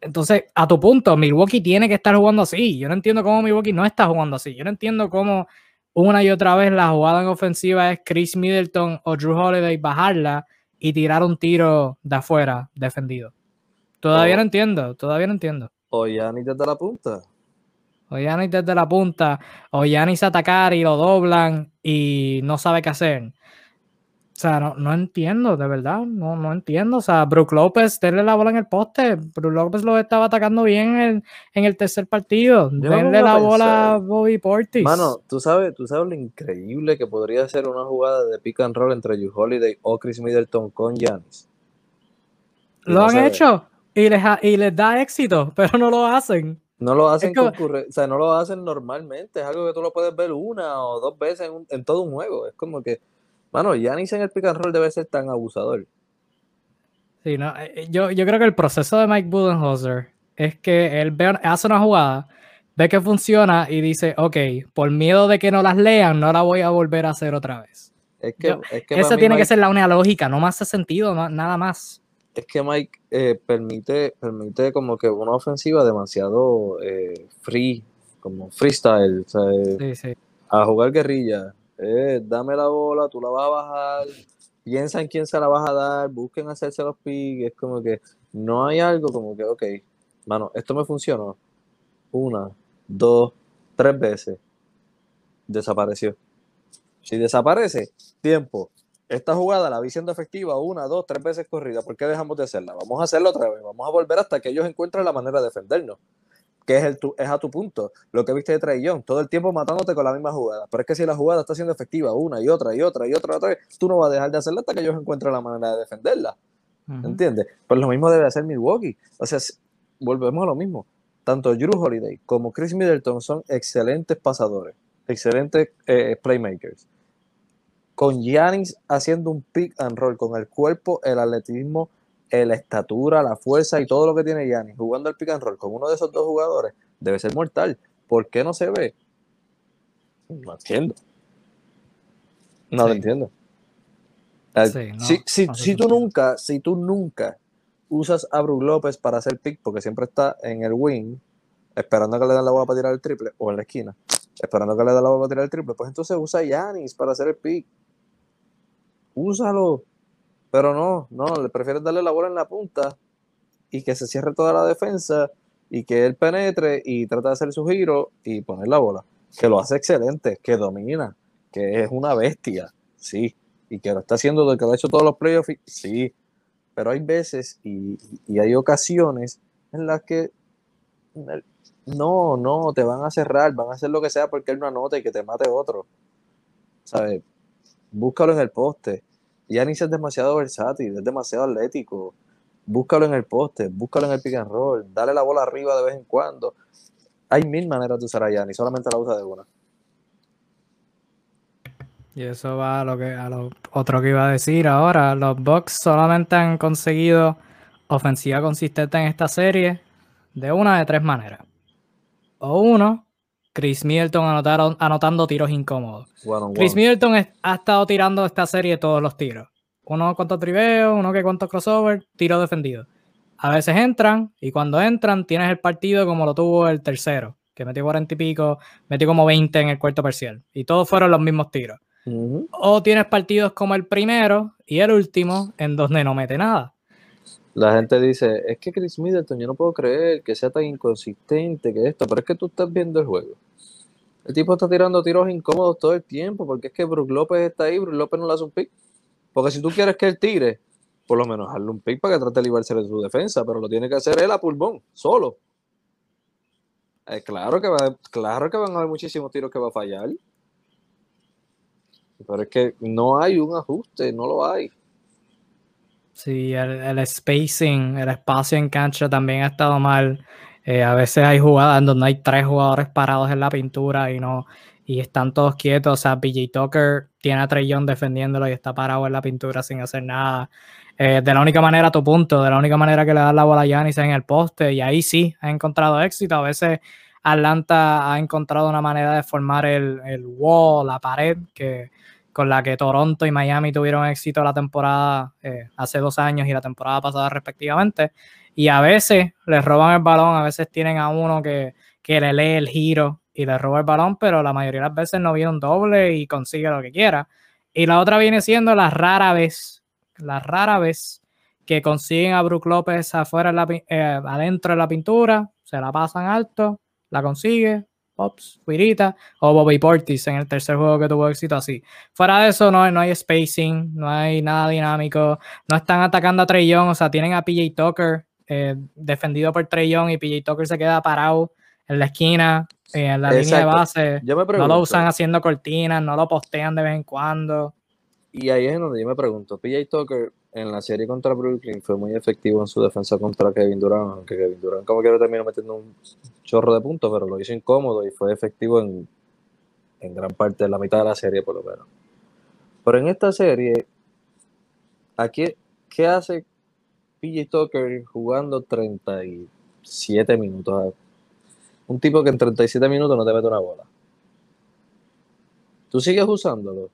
Entonces, a tu punto, Milwaukee tiene que estar jugando así. Yo no entiendo cómo Milwaukee no está jugando así. Yo no entiendo cómo una y otra vez la jugada en ofensiva es Chris Middleton o Drew Holiday bajarla y tirar un tiro de afuera defendido. Todavía no entiendo, todavía no entiendo. O Yanis desde la punta. O Yanis desde la punta. O Yanis atacar y lo doblan y no sabe qué hacer. O sea, no, entiendo, de verdad, no, no entiendo. O sea, Brook López, denle la bola en el poste. Brook López lo estaba atacando bien en, en el tercer partido. denle la bola a Bobby Portis. Mano, ¿tú sabes, tú sabes lo increíble que podría ser una jugada de pick and roll entre You Holiday o Chris Middleton con Giannis. Lo han hecho y les, y les da éxito, *laughs* pero no lo hacen. No lo hacen o sea, no lo hacen normalmente. Es algo que tú lo puedes ver una o dos veces en, en todo un juego. Es como que Mano, Yanis en el pick and roll debe ser tan abusador. Sí, no, eh, eh, yo, yo creo que el proceso de Mike Budenholzer es que él ve, hace una jugada, ve que funciona y dice, ok, por miedo de que no las lean, no la voy a volver a hacer otra vez. Es que, esa tiene que ser la única lógica, no más hace sentido, nada más. Es que Mike eh, permite, permite como que una ofensiva demasiado free, como freestyle, sí, sí. a jugar guerrilla eh, dame la bola, tú la vas a bajar, piensa en quién se la vas a dar, busquen hacerse los picks, es como que no hay algo como que, ok, mano, esto me funcionó. Una, dos, tres veces. Desapareció. Si desaparece, tiempo. Esta jugada la vi siendo efectiva una, dos, tres veces corrida. ¿Por qué dejamos de hacerla? Vamos a hacerla otra vez. Vamos a volver hasta que ellos encuentren la manera de defendernos que es, el, es a tu punto. Lo que viste de Trey todo el tiempo matándote con la misma jugada. Pero es que si la jugada está siendo efectiva una y otra y otra y otra, otra vez, tú no vas a dejar de hacerla hasta que ellos encuentren la manera de defenderla. ¿Entiendes? Pues lo mismo debe hacer Milwaukee. O sea, volvemos a lo mismo. Tanto Drew Holiday como Chris Middleton son excelentes pasadores. excelentes eh, playmakers. Con Giannis haciendo un pick and roll, con el cuerpo, el atletismo, la estatura, la fuerza y todo lo que tiene Giannis, jugando el pick and roll con uno de esos dos jugadores, debe ser mortal. ¿Por qué no se ve? No entiendo. No lo entiendo. si, si, tú nunca, si tú nunca usas a Brook López para hacer pick, porque siempre está en el wing, esperando que le den la bola para tirar el triple, o en la esquina, esperando que le den la bola para tirar el triple, pues entonces usa a Yanis para hacer el pick. Úsalo. Pero no, no, le prefieres darle la bola en la punta y que se cierre toda la defensa y que él penetre y trata de hacer su giro y poner la bola. Que lo hace excelente, que domina, que es una bestia, sí. Y que lo está haciendo de que lo ha hecho todos los playoffs, sí. Pero hay veces y, y hay ocasiones en las que no, no, te van a cerrar, van a hacer lo que sea porque él no anota y que te mate otro. ¿Sabes? Búscalo en el poste. Yanis es demasiado versátil, es demasiado atlético. Búscalo en el poste, búscalo en el pick and roll, dale la bola arriba de vez en cuando. Hay mil maneras de usar a Yanis, solamente la usa de una. Y eso va a lo que a lo otro que iba a decir ahora. Los Bucks solamente han conseguido ofensiva consistente en esta serie de una de tres maneras. O uno, Chris Middleton anotaron, anotando tiros incómodos. Chris Middleton ha estado tirando esta serie todos los tiros. Uno cuantos triveos, uno que cuantos crossover, tiro defendido. A veces entran y cuando entran tienes el partido como lo tuvo el tercero, que metió 40 y pico, metió como 20 en el cuarto parcial. Y todos fueron los mismos tiros. O tienes partidos como el primero y el último en donde no mete nada. La gente dice, es que Chris Middleton, yo no puedo creer que sea tan inconsistente que esto, pero es que tú estás viendo el juego. El tipo está tirando tiros incómodos todo el tiempo, porque es que Brook López está ahí, Brook López no le hace un pick. Porque si tú quieres que él tire, por lo menos hazle un pick para que trate de librarse de su defensa, pero lo tiene que hacer él a pulmón, solo. Eh, claro, que va, claro que van a haber muchísimos tiros que va a fallar. Pero es que no hay un ajuste, no lo hay. Sí, el, spacing, el espacio en cancha también ha estado mal. Eh, a veces hay jugadas donde hay tres jugadores parados en la pintura y no y están todos quietos. O sea, PJ Tucker tiene a Trellón defendiéndolo y está parado en la pintura sin hacer nada. Eh, de la única manera, tu punto, de la única manera que le das la bola a Giannis es en el poste y ahí sí ha encontrado éxito. A veces Atlanta ha encontrado una manera de formar el, el wall, la pared, que con la que Toronto y Miami tuvieron éxito la temporada eh, hace dos años y la temporada pasada respectivamente. Y a veces les roban el balón, a veces tienen a uno que, le lee el giro y le roba el balón, pero la mayoría de las veces no viene un doble y consigue lo que quiera. Y la otra viene siendo la rara vez, la rara vez que consiguen a Brook López afuera, eh, adentro de la pintura, se la pasan alto, la consigue, Pops, Wirita o Bobby Portis en el tercer juego que tuvo éxito así. Fuera de eso, no, no hay spacing, no hay nada dinámico, no están atacando a Trey Young, o sea, tienen a PJ Tucker eh, defendido por Trey Young y PJ Tucker se queda parado en la esquina, eh, en la línea de base. no lo usan haciendo cortinas, no lo postean de vez en cuando. Y ahí es donde yo me pregunto, PJ Tucker en la serie contra Brooklyn fue muy efectivo en su defensa contra Kevin Durant, aunque Kevin Durant como quiera terminó metiendo un chorro de puntos, pero lo hizo incómodo y fue efectivo en, gran parte de la mitad de la serie por lo menos. Pero en esta serie, aquí, ¿qué hace PJ Tucker jugando 37 minutos? Un tipo que en 37 minutos no te mete una bola. ¿Tú sigues usándolo?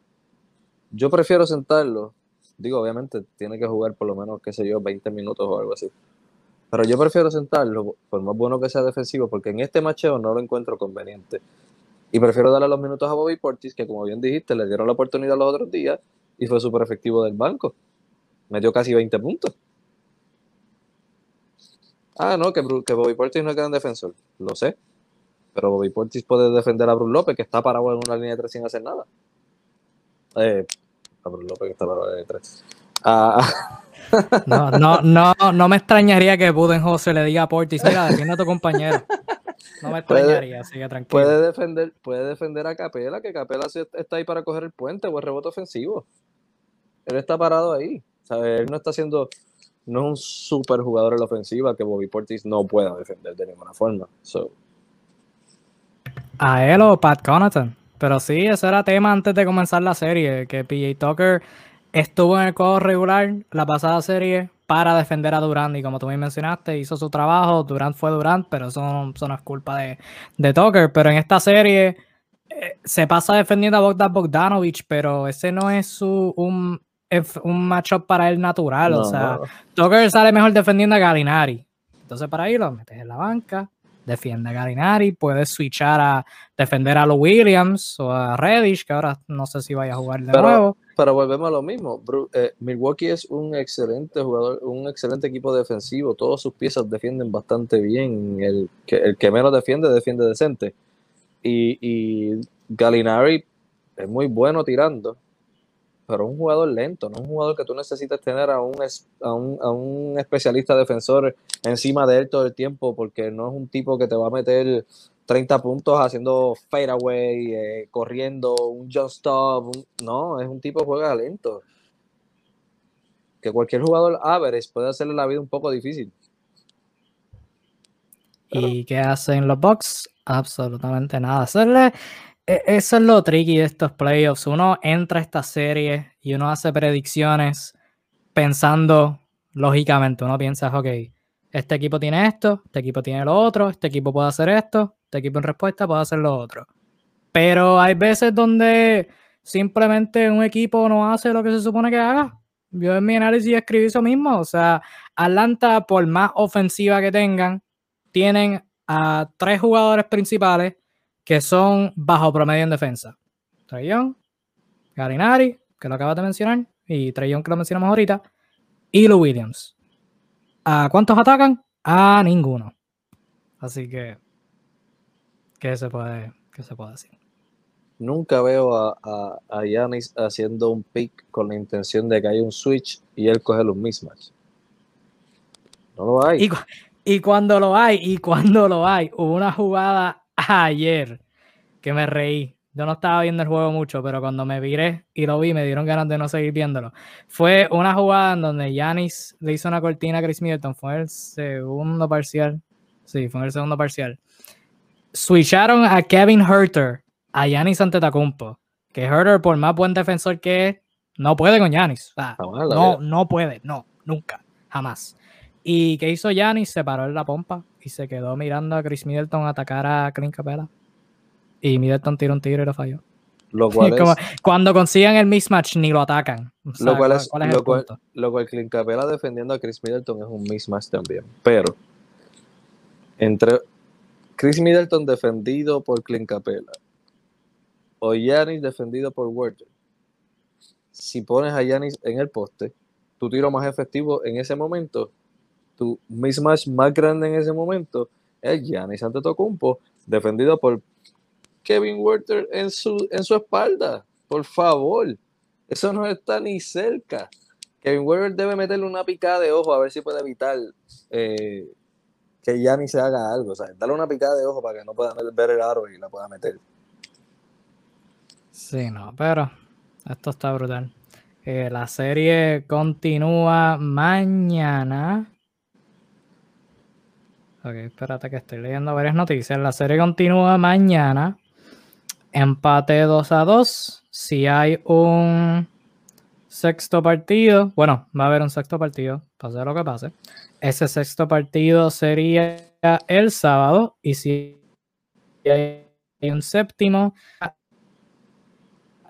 Yo prefiero sentarlo Digo, obviamente tiene que jugar por lo menos, qué sé yo, 20 minutos o algo así. Pero yo prefiero sentarlo, por más bueno que sea defensivo, porque en este macheo no lo encuentro conveniente. Y prefiero darle los minutos a Bobby Portis, que como bien dijiste, le dieron la oportunidad los otros días y fue súper efectivo del banco. Metió casi 20 puntos. Ah, no, que, que Bobby Portis no es gran defensor. Lo sé. Pero Bobby Portis puede defender a Bruce López, que está parado en una línea de tres sin hacer nada. Eh, López que está de tres. Ah. No, no, no, no me extrañaría que Budenholzer le diga a Portis, mira, defiende a tu compañero. No me extrañaría, así que tranquilo. Puede defender, puede defender a Capela, que Capela está ahí para coger el puente o el rebote ofensivo. Él está parado ahí. Él no está haciendo, no es un super jugador en la ofensiva que Bobby Portis no pueda defender de ninguna forma. A él Pat Connaughton Pero sí, ese era tema antes de comenzar la serie, que PJ Tucker estuvo en el juego regular la pasada serie para defender a Durant y como tú me mencionaste, hizo su trabajo, Durant fue Durant, pero eso, no es culpa de, de Tucker. Pero en esta serie eh, se pasa defendiendo a Bogdan Bogdanovich, pero ese no es su, un, un matchup para él natural. o sea, Tucker sale mejor defendiendo a Galinari. Entonces para ahí lo metes en la banca, defiende a Galinari, puedes switchar a defender a los Williams o a Reddish, que ahora no sé si vaya a jugar de nuevo. Pero volvemos a lo mismo. Eh, Milwaukee es un excelente jugador, un excelente equipo defensivo. Todas sus piezas defienden bastante bien. El que, el que menos defiende, defiende decente. Y, y Galinari es muy bueno tirando pero un jugador lento, no un jugador que tú necesitas tener a un, a un, a un especialista defensor encima de él todo el tiempo, porque no es un tipo que te va a meter 30 puntos haciendo fadeaway, eh, corriendo, un jump stop. no, es un tipo que juega lento. Que cualquier jugador average puede hacerle la vida un poco difícil. ¿Y qué hacen los Bucks? Absolutamente nada. Hacerle eso es lo tricky de estos playoffs. Uno entra a esta serie y uno hace predicciones pensando lógicamente. Uno piensa, ok, este equipo tiene esto, este equipo tiene lo otro, este equipo puede hacer esto, este equipo en respuesta puede hacer lo otro. Pero hay veces donde simplemente un equipo no hace lo que se supone que haga. Yo en mi análisis escribí eso mismo. O sea, Atlanta, por más ofensiva que tengan, tienen a tres jugadores principales que son bajo promedio en defensa. Trayon, Garinari, que lo acabas de mencionar, y Trayon que lo mencionamos ahorita, y Lou Williams. ¿A cuántos atacan? A ninguno. Así que, ¿qué se puede, qué se puede decir? Nunca veo a, a, Yanis haciendo un pick con la intención de que haya un switch y él coge los mismatch. No lo hay. Y, y cuando lo hay, y cuando lo hay, hubo una jugada ayer que me reí. Yo no estaba viendo el juego mucho, pero cuando me viré y lo vi, me dieron ganas de no seguir viéndolo. Fue una jugada en donde Yanis le hizo una cortina a Chris Middleton. Fue el segundo parcial. Sí, fue el segundo parcial. Switcharon a Kevin Herter a Yanis Antetokounmpo. Que Herter, por más buen defensor que es, no puede con Yanis. no, no puede. No, nunca. Jamás. ¿Y qué hizo Yanis? Se paró en la pompa y se quedó mirando a Chris Middleton atacar a Clint Capela. Y Middleton tira un tiro y lo falló. Lo *laughs* cual cuando consigan el mismatch ni lo atacan. lo cual es, lo, cual, lo cual Clint Capela defendiendo a Chris Middleton es un mismatch también. Pero entre Chris Middleton defendido por Clint Capela o Yanis defendido por Werther, si pones a Yanis en el poste, tu tiro más efectivo en ese momento tu mismatch más grande en ese momento es Giannis Antetokounmpo, defendido por Kevin Werther en su, en su espalda. Por favor, eso no está ni cerca. Kevin Werther debe meterle una picada de ojo a ver si puede evitar eh, que Giannis se haga algo. O sea, darle una picada de ojo para que no pueda ver el aro y la pueda meter. Sí, no, pero esto está brutal. Eh, la serie continúa mañana. Ok, espérate que estoy leyendo varias noticias. La serie continúa mañana. Empate 2 a 2. Si hay un sexto partido, bueno, va a haber un sexto partido, pase lo que pase. Ese sexto partido sería el sábado. Y si hay un séptimo,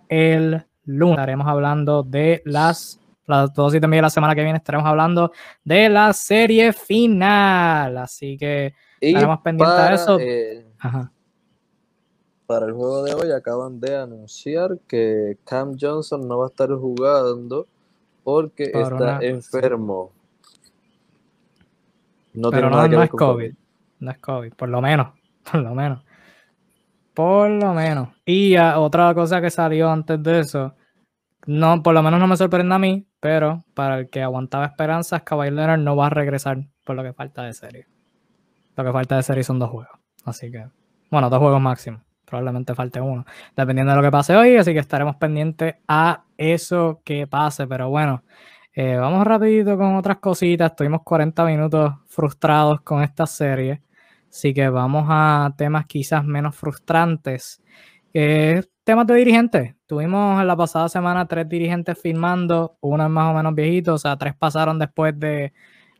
el lunes estaremos hablando de las las dos y también la semana que viene estaremos hablando de la serie final. Así que estaremos pendientes de eso. Eh, para el juego de hoy acaban de anunciar que Cam Johnson no va a estar jugando porque está enfermo. No Pero no, no es COVID. No es COVID, por lo menos. *laughs* Por lo menos. Por lo menos. Y otra cosa que salió antes de eso no, por lo menos no me sorprende a mí, pero para el que aguantaba esperanzas, Kawhi Leonard no va a regresar por lo que falta de serie. Lo que falta de serie son dos juegos. Así que, bueno, dos juegos máximo. Probablemente falte uno, dependiendo de lo que pase hoy. Así que estaremos pendientes a eso que pase. Pero bueno, eh, vamos rapidito con otras cositas. Estuvimos 40 minutos frustrados con esta serie. Así que vamos a temas quizás menos frustrantes. temas de dirigentes. Tuvimos en la pasada semana tres dirigentes firmando, uno es más o menos viejito, o sea, tres pasaron después de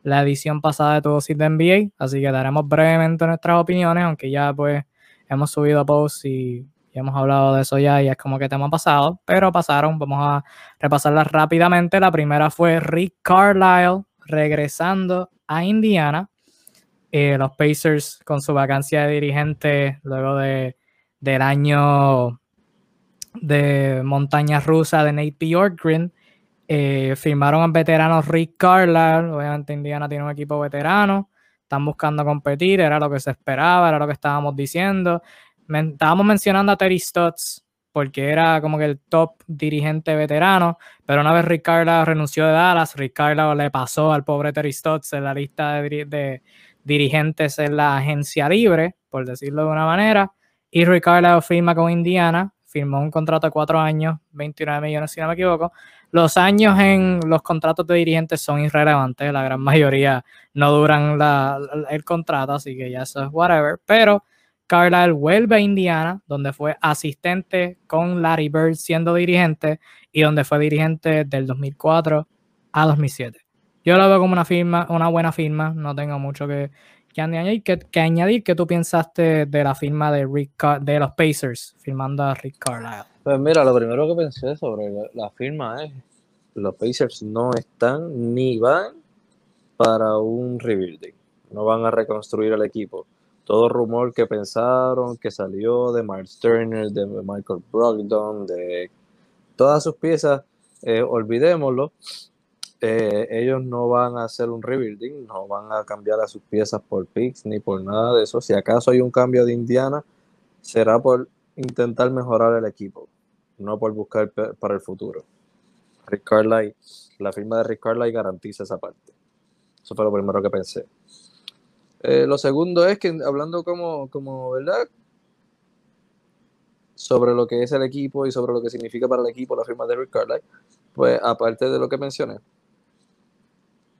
la edición pasada de Todo Sit de NBA, así que daremos brevemente nuestras opiniones, aunque ya pues hemos subido posts y, y, hemos hablado de eso ya y es como que tema pasado, pero pasaron, vamos a repasarlas rápidamente. La primera fue Rick Carlisle regresando a Indiana. Eh, los Pacers con su vacancia de dirigente luego de, del año de montaña rusa de Nate Bjorkgren. Eh, firmaron al veterano Rick Carlisle. Obviamente Indiana tiene un equipo veterano. Están buscando competir. Era lo que se esperaba, era lo que estábamos diciendo. estábamos mencionando a Terry Stotts porque era como que el top dirigente veterano, pero una vez Rick Carlisle renunció de Dallas, Rick Carlisle le pasó al pobre Terry Stotts en la lista de, dirigentes en la agencia libre, por decirlo de una manera, y Ricardo firma con Indiana, firmó un contrato de cuatro años, 29 millones si no me equivoco. Los años en los contratos de dirigentes son irrelevantes, la gran mayoría no duran el contrato, así que ya eso es whatever, pero Carlisle vuelve a Indiana, donde fue asistente con Larry Bird siendo dirigente y donde fue dirigente del 2004 a 2007 yo lo veo como una firma, una buena firma, no tengo mucho que, añadir. Que, añadir que tú pensaste de la firma de Rick de los Pacers, firmando a Rick Carlisle. Pues mira, lo primero que pensé sobre la, firma es los Pacers no están ni van para un rebuilding, no van a reconstruir el equipo. Todo rumor que pensaron, que salió de Mark Turner, de Michael Brogdon, de todas sus piezas, eh, olvidémoslo eh, ellos no van a hacer un rebuilding, no van a cambiar a sus piezas por picks ni por nada de eso. Si acaso hay un cambio de Indiana, será por intentar mejorar el equipo, no por buscar para el futuro. Rick Carlisle, la firma de Rick Carlisle garantiza esa parte. Eso fue lo primero que pensé. Eh, lo segundo es que hablando como, como, ¿verdad? Sobre lo que es el equipo y sobre lo que significa para el equipo la firma de Rick Carlisle, pues aparte de lo que mencioné,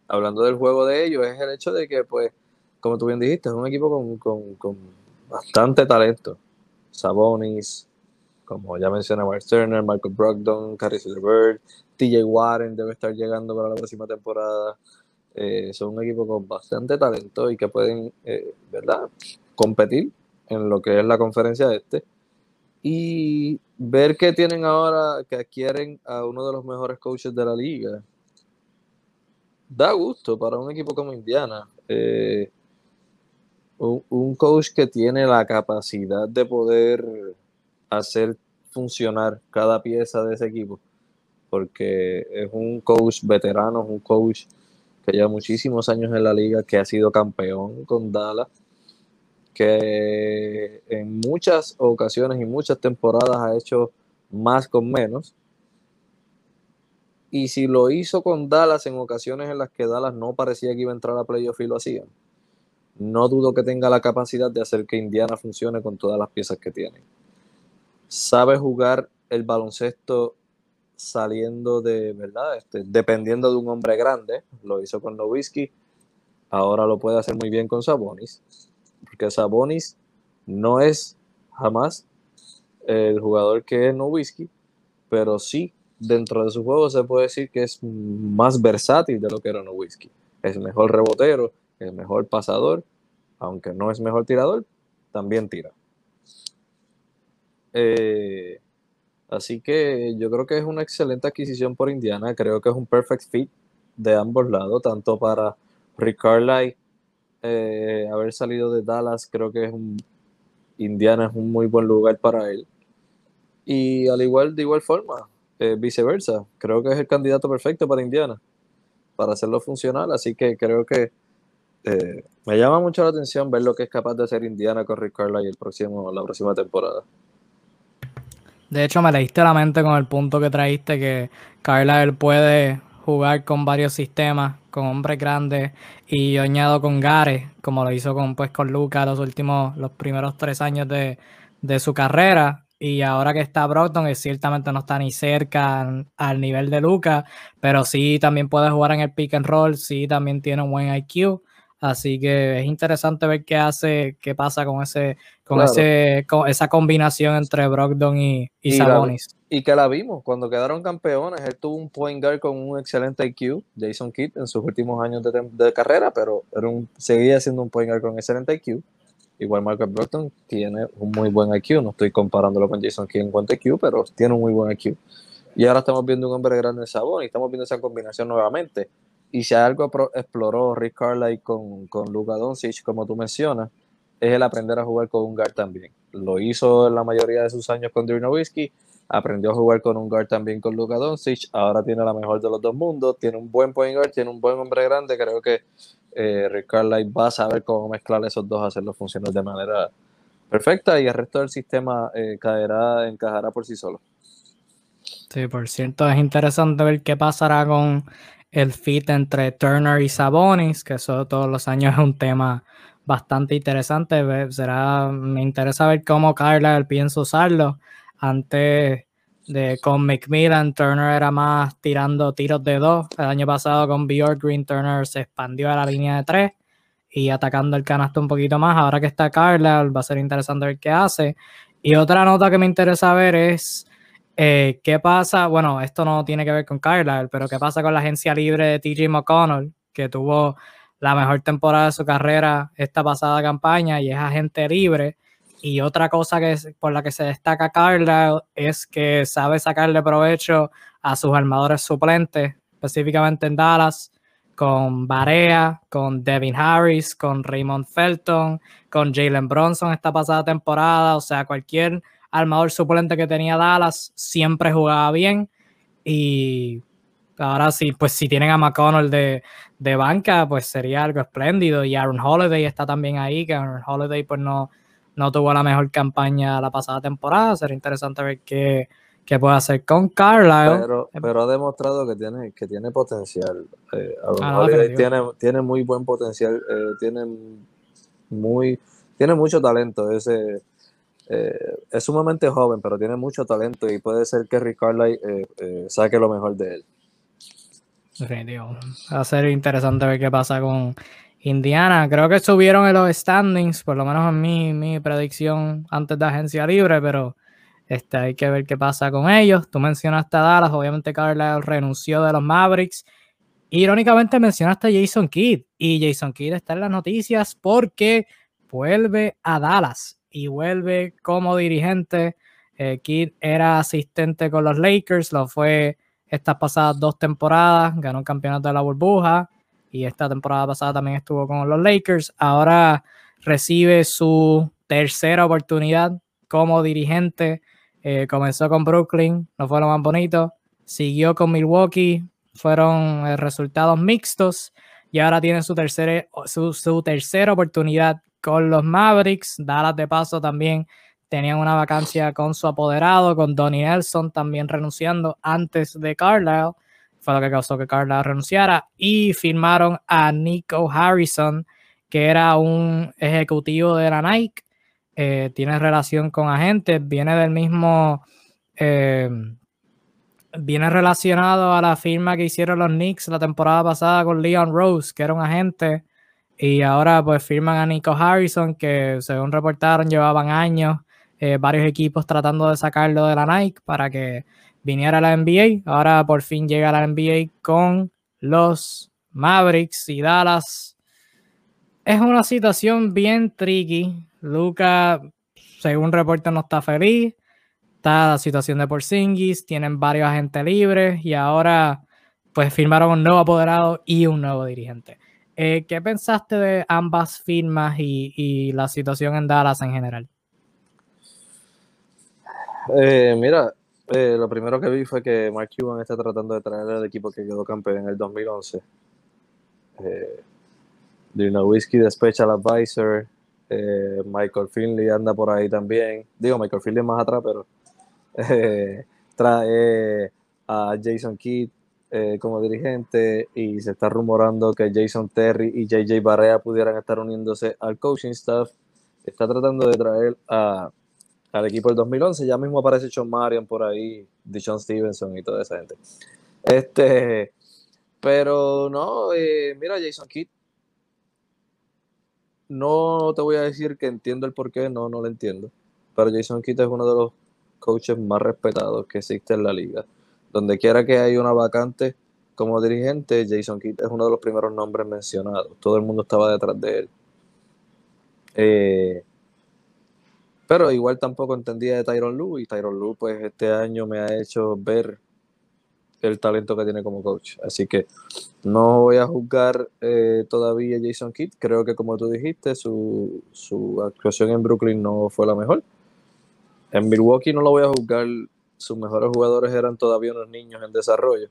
hablando del juego de ellos, es el hecho de que, pues, como tú bien dijiste, es un equipo con, bastante talento. Sabonis, como ya mencioné, Mark Turner, Michael Brogdon, Caris Bird, TJ Warren debe estar llegando para la próxima temporada. Eh, son un equipo con bastante talento y que pueden, eh, ¿verdad?, competir en lo que es la conferencia este. Y ver que tienen ahora, que adquieren a uno de los mejores coaches de la liga, da gusto para un equipo como Indiana. Eh, un, coach que tiene la capacidad de poder hacer funcionar cada pieza de ese equipo, porque es un coach veterano, un coach que lleva muchísimos años en la liga, que ha sido campeón con Dallas, que en muchas ocasiones y muchas temporadas ha hecho más con menos y si lo hizo con Dallas en ocasiones en las que Dallas no parecía que iba a entrar a playoff y lo hacían, no dudo que tenga la capacidad de hacer que Indiana funcione con todas las piezas que tiene. Sabe jugar el baloncesto saliendo de, ¿verdad? Este, dependiendo de un hombre grande. Lo hizo con Nowitzki. Ahora lo puede hacer muy bien con Sabonis. Porque Sabonis no es jamás el jugador que es Nowitzki, pero sí dentro de su juego se puede decir que es más versátil de lo que era Nowitzki. Es mejor rebotero, es mejor pasador, aunque no es mejor tirador, también tira. Eh, así que yo creo que es una excelente adquisición por Indiana. Creo que es un perfect fit de ambos lados, tanto para Rick Carlisle eh, haber salido de Dallas, creo que es un Indiana es un muy buen lugar para él. Y al igual, de igual forma, eh, viceversa. Creo que es el candidato perfecto para Indiana, para hacerlo funcional. Así que creo que eh, me llama mucho la atención ver lo que es capaz de hacer Indiana con Rick Carlisle el próximo, la próxima temporada. De hecho, me leíste la mente con el punto que traíste que Carlisle puede jugar con varios sistemas, con hombres grandes, y yo con Gare, como lo hizo con, pues, con Luca los últimos, los primeros tres años de, de su carrera. Y ahora que está Brockton, que ciertamente no está ni cerca al nivel de Luca, pero sí también puede jugar en el pick and roll, sí también tiene un buen IQ. Así que es interesante ver qué hace, qué pasa con ese, con ese, con esa combinación entre Brogdon y, y, Sabonis. y que la vimos cuando quedaron campeones. Él tuvo un point guard con un excelente IQ, Jason Kidd, en sus últimos años de, carrera, pero era un, seguía siendo un point guard con excelente IQ. Igual Marcus Brogdon tiene un muy buen IQ. No estoy comparándolo con Jason Kidd en cuanto a IQ, pero tiene un muy buen IQ. Y ahora estamos viendo un hombre grande en Sabonis, estamos viendo esa combinación nuevamente y si algo exploró Rick Carlisle con, con Luka Doncic, como tú mencionas, es el aprender a jugar con un guard también. Lo hizo en la mayoría de sus años con Nowitzki, aprendió a jugar con un guard también con Luka Doncic, ahora tiene la mejor de los dos mundos, tiene un buen point guard, tiene un buen hombre grande, creo que eh, Rick Carlisle va a saber cómo mezclar esos dos, hacerlo funcionar de manera perfecta y el resto del sistema eh, caerá, encajará por sí solo. Sí, por cierto, es interesante ver qué pasará con el fit entre Turner y Sabonis, que eso todos los años es un tema bastante interesante. Será, me interesa ver cómo Carla piensa usarlo. Antes de con McMillan, Turner era más tirando tiros de dos. El año pasado con Bjork Green, Turner se expandió a la línea de tres y atacando el canasto un poquito más. Ahora que está Carla, va a ser interesante ver qué hace. Y otra nota que me interesa ver es eh, ¿Qué pasa? Bueno, esto no tiene que ver con Carlisle, pero ¿qué pasa con la agencia libre de TJ McConnell, que tuvo la mejor temporada de su carrera esta pasada campaña y es agente libre? Y otra cosa que por la que se destaca Carlisle es que sabe sacarle provecho a sus armadores suplentes, específicamente en Dallas, con Barea, con Devin Harris, con Raymond Felton, con Jalen Bronson esta pasada temporada, o sea, cualquier armador suplente que tenía Dallas, siempre jugaba bien. Y ahora sí, pues si tienen a McConnell de, de, banca, pues sería algo espléndido. Y Aaron Holiday está también ahí, que Aaron Holiday pues no, no tuvo la mejor campaña la pasada temporada. Sería interesante ver qué, qué puede hacer con Carlisle. Pero, pero, ha demostrado que tiene, que tiene potencial. Eh, ah, tiene, tiene muy buen potencial, eh, tiene muy tiene mucho talento ese eh, es sumamente joven, pero tiene mucho talento y puede ser que Rick Carlisle eh, eh, saque lo mejor de él. Va a ser interesante ver qué pasa con Indiana. Creo que subieron en los standings, por lo menos en mi, mi predicción antes de agencia libre, pero este, hay que ver qué pasa con ellos. Tú mencionaste a Dallas, obviamente Carlisle renunció de los Mavericks. Irónicamente mencionaste a Jason Kidd y Jason Kidd está en las noticias porque vuelve a Dallas y vuelve como dirigente. Eh, Kidd era asistente con los Lakers, lo fue estas pasadas dos temporadas, ganó el campeonato de la burbuja y esta temporada pasada también estuvo con los Lakers. Ahora recibe su tercera oportunidad como dirigente. Eh, comenzó con Brooklyn, no fue lo más bonito. Siguió con Milwaukee, fueron eh, resultados mixtos y ahora tiene su tercera, su, tercera oportunidad con los Mavericks. Dallas de paso también tenían una vacancia con su apoderado, con Donnie Nelson también renunciando antes de Carlisle. Fue lo que causó que Carlisle renunciara. Y firmaron a Nico Harrison, que era un ejecutivo de la Nike. Eh, tiene relación con agentes, viene del mismo. Eh, viene relacionado a la firma que hicieron los Knicks la temporada pasada con Leon Rose, que era un agente y ahora pues firman a Nico Harrison, que según reportaron llevaban años eh, varios equipos tratando de sacarlo de la Nike para que viniera a la NBA. Ahora por fin llega a la NBA con los Mavericks y Dallas. Es una situación bien tricky. Luca, según reporte, no está feliz. Está la situación de Porzingis, tienen varios agentes libres y ahora pues firmaron un nuevo apoderado y un nuevo dirigente. Eh, ¿Qué pensaste de ambas firmas y, la situación en Dallas en general? Eh, mira, eh, lo primero que vi fue que Mark Cuban está tratando de traer al equipo que quedó campeón en el 2011. Eh, Whiskey despecha al advisor. Michael Finley anda por ahí también. Digo, Michael Finley más atrás, pero trae a Jason Kidd eh, como dirigente y se está rumorando que Jason Terry y JJ Barrea pudieran estar uniéndose al coaching staff. Está tratando de traer a, al equipo del 2011. Ya mismo aparece Sean Marion por ahí, Deshaun Stevenson y toda esa gente. Este, pero no, eh, mira, Jason Kidd no te voy a decir que entiendo el por qué, no, no lo entiendo. Pero Jason Kidd es uno de los coaches más respetados que existe en la liga. Donde quiera que haya una vacante como dirigente, Jason Kidd es uno de los primeros nombres mencionados. Todo el mundo estaba detrás de él. Eh, pero igual tampoco entendía de Tyron Lue y Tyron Lue pues este año me ha hecho ver el talento que tiene como coach. Así que no voy a juzgar eh, todavía Jason Kidd. Creo que como tú dijiste, su, su, actuación en Brooklyn no fue la mejor. En Milwaukee no lo voy a juzgar. Sus mejores jugadores eran todavía unos niños en desarrollo.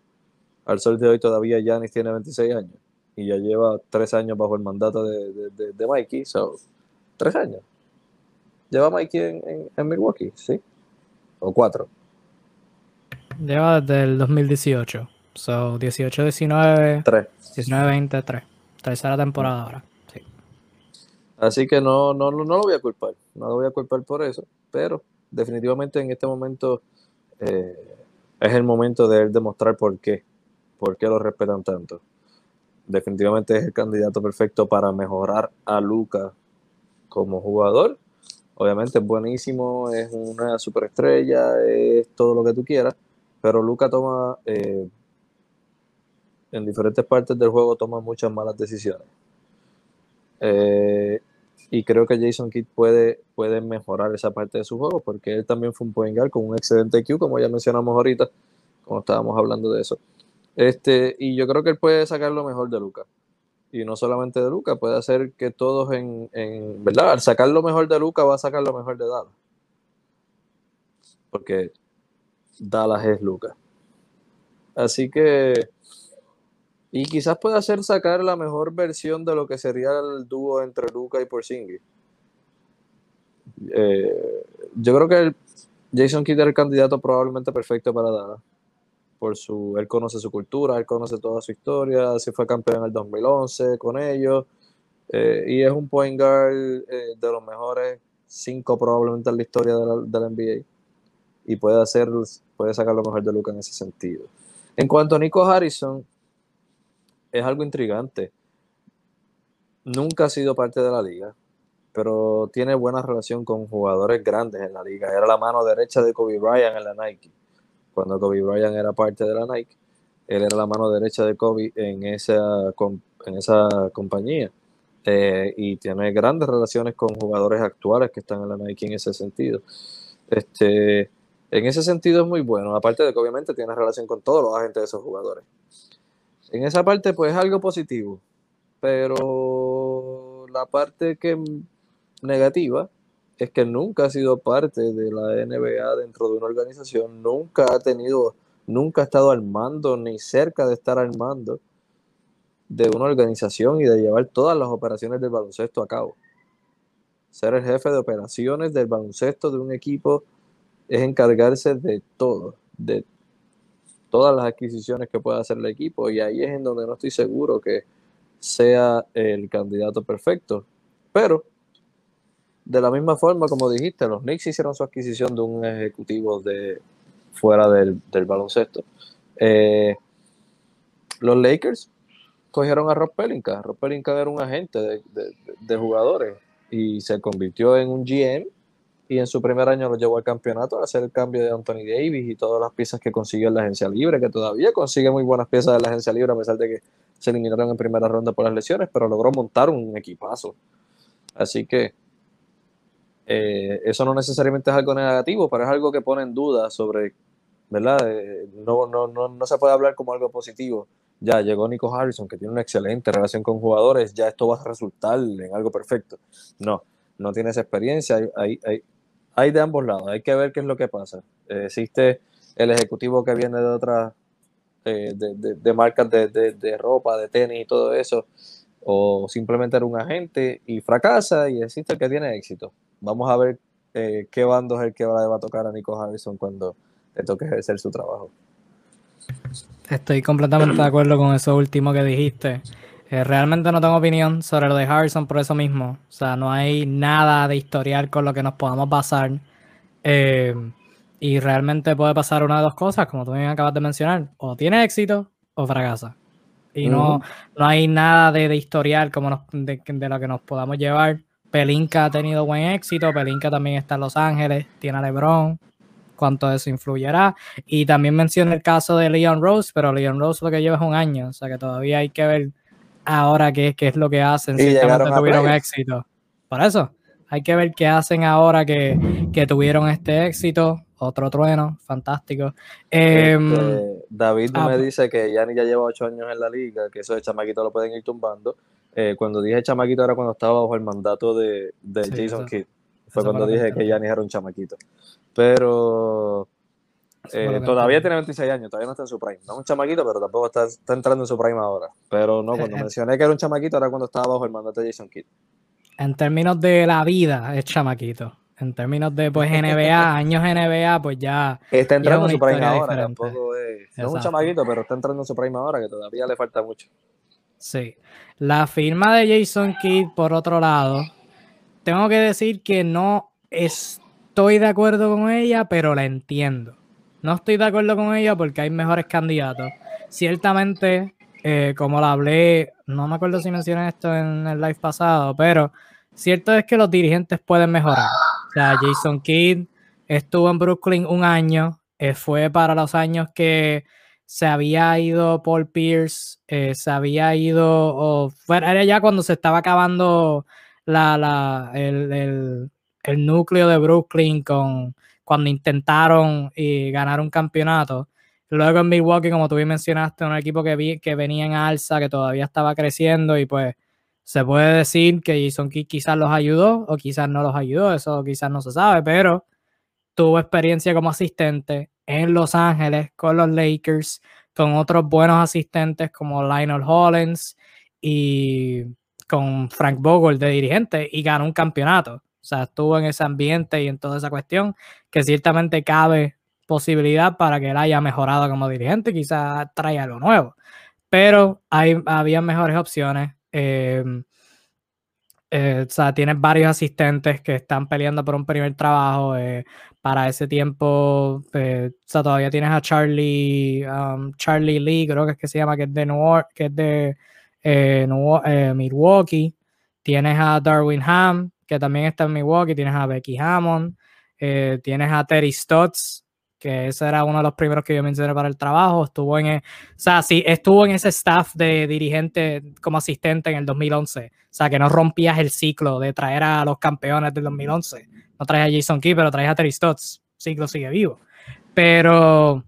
Al sol de hoy todavía Giannis tiene 26 años y ya lleva tres años bajo el mandato de, de, de, Mikey. So, tres años. Lleva Mikey en, en Milwaukee, ¿sí? O cuatro. Lleva desde el 2018. So, 18, 19. 3. 19, 20, 3. Tercera temporada ahora. Sí. Así que no, no, no lo voy a culpar. No lo voy a culpar por eso. Pero definitivamente en este momento eh, es el momento de él demostrar por qué. Por qué lo respetan tanto. Definitivamente es el candidato perfecto para mejorar a Luca como jugador. Obviamente es buenísimo, es una superestrella, es todo lo que tú quieras pero Luca toma, eh, en diferentes partes del juego, toma muchas malas decisiones. Eh, y creo que Jason Kidd puede, puede mejorar esa parte de su juego, porque él también fue un point guard con un excelente Q, como ya mencionamos ahorita, como estábamos hablando de eso. Este, y yo creo que él puede sacar lo mejor de Luca. Y no solamente de Luca, puede hacer que todos en, en ¿verdad? Al sacar lo mejor de Luca, va a sacar lo mejor de Dallas. Porque Dallas es Lucas. Así que, y quizás pueda hacer sacar la mejor versión de lo que sería el dúo entre Luca y Porzingis. Eh, yo creo que el Jason Kidd es el candidato probablemente perfecto para Dallas. Su, él conoce su cultura, él conoce toda su historia, se fue campeón en el 2011 con ellos. Eh, y es un point guard eh, de los mejores cinco probablemente en la historia de la, de la NBA y puede hacer, puede sacar lo mejor de Luca en ese sentido. En cuanto a Nico Harrison, es algo intrigante. Nunca ha sido parte de la liga, pero tiene buena relación con jugadores grandes en la liga. Era la mano derecha de Kobe Bryant en la Nike. Cuando Kobe Bryant era parte de la Nike, él era la mano derecha de Kobe en esa, en esa compañía. Eh, y tiene grandes relaciones con jugadores actuales que están en la Nike en ese sentido. Este, en ese sentido es muy bueno, aparte de que obviamente tiene relación con todos los agentes de esos jugadores. En esa parte pues es algo positivo, pero la parte que negativa es que nunca ha sido parte de la NBA dentro de una organización, nunca ha tenido, nunca ha estado al mando ni cerca de estar al mando de una organización y de llevar todas las operaciones del baloncesto a cabo. Ser el jefe de operaciones del baloncesto de un equipo es encargarse de todo, de todas las adquisiciones que pueda hacer el equipo y ahí es en donde no estoy seguro que sea el candidato perfecto. Pero de la misma forma, como dijiste, los Knicks hicieron su adquisición de un ejecutivo de fuera del, baloncesto. Eh, los Lakers cogieron a Rob Pelinka. Rob Pelinka era un agente de, de, jugadores y se convirtió en un GM y en su primer año lo llevó al campeonato al hacer el cambio de Anthony Davis y todas las piezas que consiguió en la agencia libre, que todavía consigue muy buenas piezas de la agencia libre a pesar de que se eliminaron en primera ronda por las lesiones, pero logró montar un equipazo. Así que eh, eso no necesariamente es algo negativo, pero es algo que pone en duda sobre, ¿verdad? Eh, no, no, no, no se puede hablar como algo positivo. Ya llegó Nico Harrison, que tiene una excelente relación con jugadores, ya esto va a resultar en algo perfecto. No, no tiene esa experiencia. Hay, hay, hay de ambos lados, hay que ver qué es lo que pasa. Eh, existe el ejecutivo que viene de otras, eh, de, marcas de, ropa, de tenis y todo eso, o simplemente era un agente y fracasa y existe el que tiene éxito. Vamos a ver eh, qué bando es el que va a tocar a Nico Harrison cuando le toque ejercer su trabajo. Estoy completamente de acuerdo con eso último que dijiste. Eh, realmente no tengo opinión sobre lo de Harrison por eso mismo. O sea, no hay nada de historial con lo que nos podamos basar. Eh, y realmente puede pasar una de dos cosas, como tú me acabas de mencionar. O tiene éxito o fracasa. y no, no hay nada de, historial como de, de, lo que nos podamos llevar. Pelinka ha tenido buen éxito, Pelinka también está en Los Ángeles, tiene a LeBron, cuánto eso influyerá. Y también menciona el caso de Leon Rose, pero Leon Rose lo que lleva es un año, o sea que todavía hay que ver ahora qué, qué es lo que hacen, si tuvieron éxito. Por eso, hay que ver qué hacen ahora que, que tuvieron este éxito. Otro trueno, fantástico. Em, este, David ah, me pues. dice que Yanni ya lleva ocho años en la liga, que esos chamaquitos lo pueden ir tumbando. Eh, cuando dije chamaquito era cuando estaba bajo el mandato de, de Jason Kidd. Fue cuando dije que Yanni era un chamaquito. Pero eh, todavía tiene 26 años, todavía no está en su prime. No es un chamaquito, pero tampoco está, está entrando en su prime ahora. Pero no, cuando *laughs* mencioné que era un chamaquito era cuando estaba bajo el mandato de Jason Kidd. En términos de la vida, es chamaquito en términos de pues NBA, *laughs* años NBA, pues ya. Está entrando en su prime ahora, tampoco es. es un chamaquito, pero está entrando en su prime ahora, que todavía le falta mucho. Sí. La firma de Jason Kidd, por otro lado, tengo que decir que no estoy de acuerdo con ella, pero la entiendo. No estoy de acuerdo con ella porque hay mejores candidatos. Ciertamente, eh, como la hablé, no me acuerdo si mencioné esto en el live pasado, pero cierto es que los dirigentes pueden mejorar. O sea, Jason Kidd estuvo en Brooklyn un año, eh, fue para los años que se había ido Paul Pierce, eh, se había ido, o era ya cuando se estaba acabando la, la, el, el, núcleo de Brooklyn con cuando intentaron ganar un campeonato. Luego en Milwaukee, como tú bien mencionaste, un equipo que, vi, que venía en alza, que todavía estaba creciendo y pues se puede decir que Jason Kidd quizás los ayudó o quizás no los ayudó, eso quizás no se sabe, pero tuvo experiencia como asistente en Los Ángeles con los Lakers, con otros buenos asistentes como Lionel Hollins y con Frank Vogel de dirigente y ganó un campeonato. O sea, estuvo en ese ambiente y en toda esa cuestión que ciertamente cabe posibilidad para que él haya mejorado como dirigente, quizás traiga algo nuevo. Pero hay, había mejores opciones. Em, eh, o sea, tienes varios asistentes que están peleando por un primer trabajo. Eh, para ese tiempo, eh, o sea, todavía tienes a Charlie, um, Charlie Lee, creo que es que se llama, que es de New York, que es de Milwaukee. Tienes a Darwin Ham, que también está en Milwaukee. Tienes a Becky Hammond. tienes a Terry Stotts, que ese era uno de los primeros que yo mencioné para el trabajo. Estuvo en, o sea, sí, estuvo en ese staff de dirigente como asistente en el 2011. O sea, que no rompías el ciclo de traer a los campeones del 2011. No traes a Jason Key, pero traes a Terry Stotts. Ciclo sigue vivo. Pero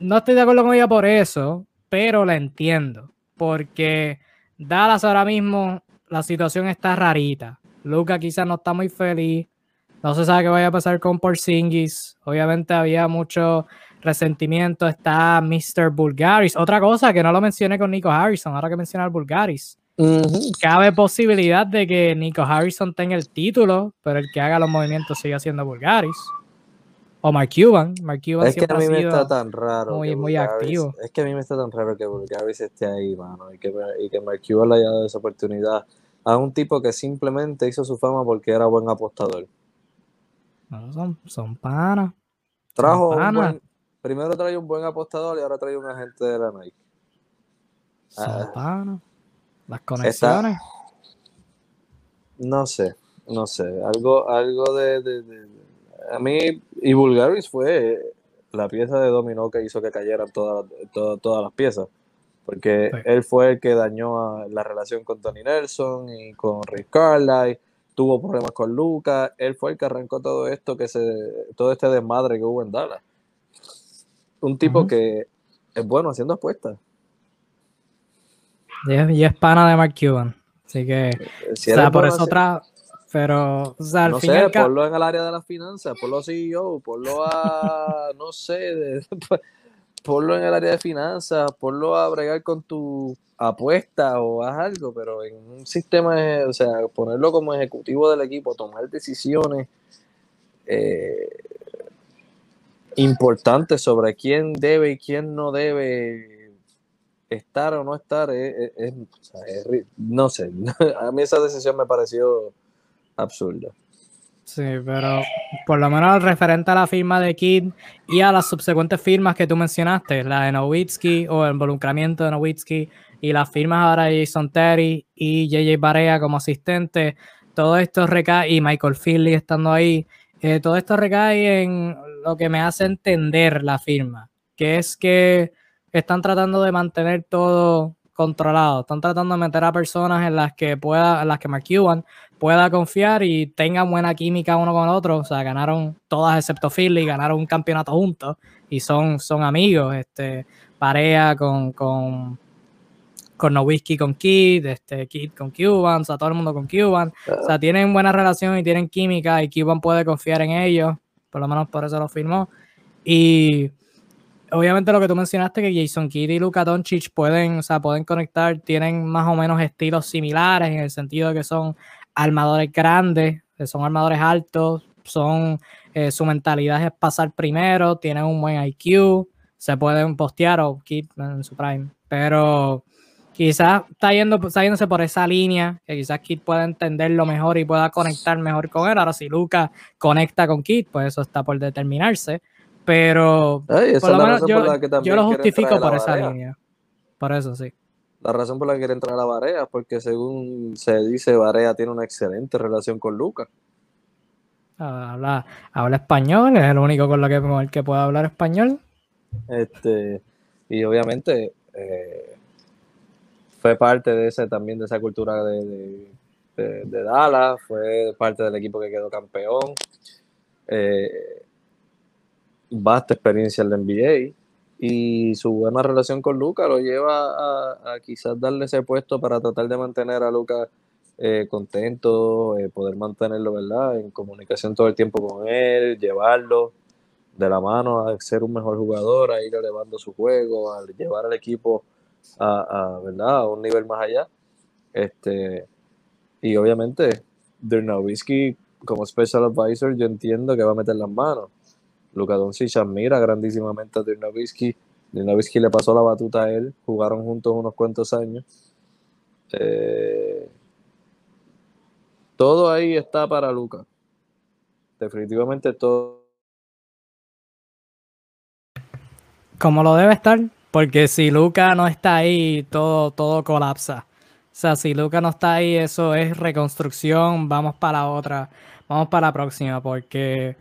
no estoy de acuerdo con ella por eso, pero la entiendo. Porque Dallas ahora mismo, la situación está rarita. Luca quizás no está muy feliz. No se sabe qué vaya a pasar con Porzingis. Obviamente había mucho resentimiento. Está Mr. Bulgaris. Otra cosa que no lo mencioné con Nico Harrison, ahora que mencionar Bulgaris. Cabe posibilidad de que Nico Harrison tenga el título, pero el que haga los movimientos siga siendo Bulgaris. O Mark Cuban. Mark Cuban es que a mí me está tan raro. Muy, muy activo. Es que a mí me está tan raro que Bulgaris esté ahí, mano. Y que, y que Mark Cuban le haya dado esa oportunidad a un tipo que simplemente hizo su fama porque era buen apostador son, son panas. Trajo primero trae un buen apostador y ahora trae un agente de la Nike. Son ah, Las conexiones. no sé, no sé. Algo, algo de, A mí, y Bulgaris fue la pieza de dominó que hizo que cayeran todas, todas, las piezas. Porque él fue el que dañó la relación con Tony Nelson y con Rick Carlisle tuvo problemas con Lucas, él fue el que arrancó todo esto, que se, todo este desmadre que hubo en Dallas. Un tipo que es bueno haciendo apuestas. Y es, pana de Mark Cuban. Así que, eh, o sea, por eso otra, pero, o sea, al no sé, ponlo en el área de las finanzas, ponlo CEO, ponlo a, *laughs* no sé, *laughs* ponlo en el área de finanzas, ponlo a bregar con tu apuesta o haz algo, pero en un sistema, o sea, ponerlo como ejecutivo del equipo, tomar decisiones eh, importantes sobre quién debe y quién no debe estar o no estar, no sé, *laughs* a mí esa decisión me pareció absurda. Sí, pero por lo menos referente a la firma de Kid y a las subsecuentes firmas que tú mencionaste, la de Nowitzki o el involucramiento de Nowitzki y las firmas ahora de Jason Terry y JJ Barea como asistente, todo esto recae, y Michael Finley estando ahí, eh, todo esto recae en lo que me hace entender la firma, que es que están tratando de mantener todo controlado, están tratando de meter a personas en las que pueda, en las que Mark Cuban pueda confiar y tengan buena química uno con otro, o sea, ganaron todas excepto Finley, ganaron un campeonato juntos y son, son amigos, este, Parea con, con con con Kid, este, Kid con Cuban, o sea, todo el mundo con Cuban. O sea, tienen buena relación y tienen química y Cuban puede confiar en ellos, por lo menos por eso lo firmó. Y obviamente lo que tú mencionaste, que Jason Kidd y Luka Doncic pueden, o sea, pueden conectar, tienen más o menos estilos similares en el sentido de que son armadores grandes, son armadores altos, son, eh, su mentalidad es pasar primero, tienen un buen IQ, se pueden postear o Kid en su prime, pero quizás está, yendo, está yéndose por esa línea, que quizás Kid pueda entenderlo mejor y pueda conectar mejor con él. Ahora, si Luca conecta con Kid, pues eso está por determinarse. Pero por lo menos yo, lo justifico por esa línea. Por eso sí. La razón por la que quiere entrar a la Barea es porque según se dice, Barea tiene una excelente relación con Luca. Habla, habla español, es el único con, lo que, el que puede hablar español. Este, y obviamente eh, fue parte de ese también de esa cultura de, de, Dallas, fue parte del equipo que quedó campeón. Eh, vasta experiencia en la NBA y su buena relación con Luca lo lleva a, quizás darle ese puesto para tratar de mantener a Luca eh, contento, eh, poder mantenerlo ¿verdad? en comunicación todo el tiempo con él, llevarlo de la mano a ser un mejor jugador, a ir elevando su juego, a llevar al equipo a, ¿verdad? a un nivel más allá. Este, y obviamente, Dirk Nowitzki como special advisor, yo entiendo que va a meter las manos. Luka Doncic admira grandísimamente a Dirk Nowitzki. Le pasó la batuta a él, jugaron juntos unos cuantos años. Eh, todo ahí está para Luca. Definitivamente todo. Como lo debe estar, porque si Luca no está ahí, todo, todo colapsa. O sea, si Luca no está ahí, eso es reconstrucción, vamos para otra, vamos para la próxima, porque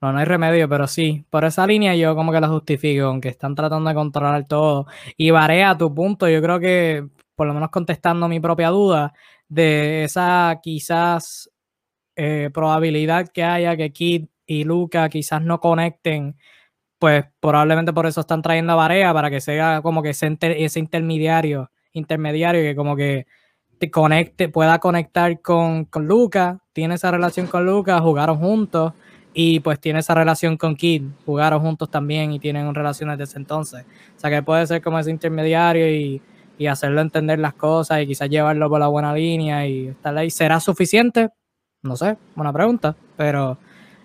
no, no hay remedio, pero sí, por esa línea yo como que la justifico, aunque están tratando de controlar todo. Y a tu punto, yo creo que, por lo menos contestando mi propia duda, de esa quizás eh, probabilidad que haya que Kid y Luca quizás no conecten pues probablemente por eso están trayendo a Barea para que sea como que ese, ese intermediario, intermediario que como que te conecte, pueda conectar con, con Luca, tiene esa relación con Luca, jugaron juntos y pues tiene esa relación con Kid, jugaron juntos también y tienen relaciones desde entonces. O sea que puede ser como ese intermediario y, y hacerlo entender las cosas y quizás llevarlo por la buena línea y estar ahí. ¿Será suficiente? No sé, buena pregunta, pero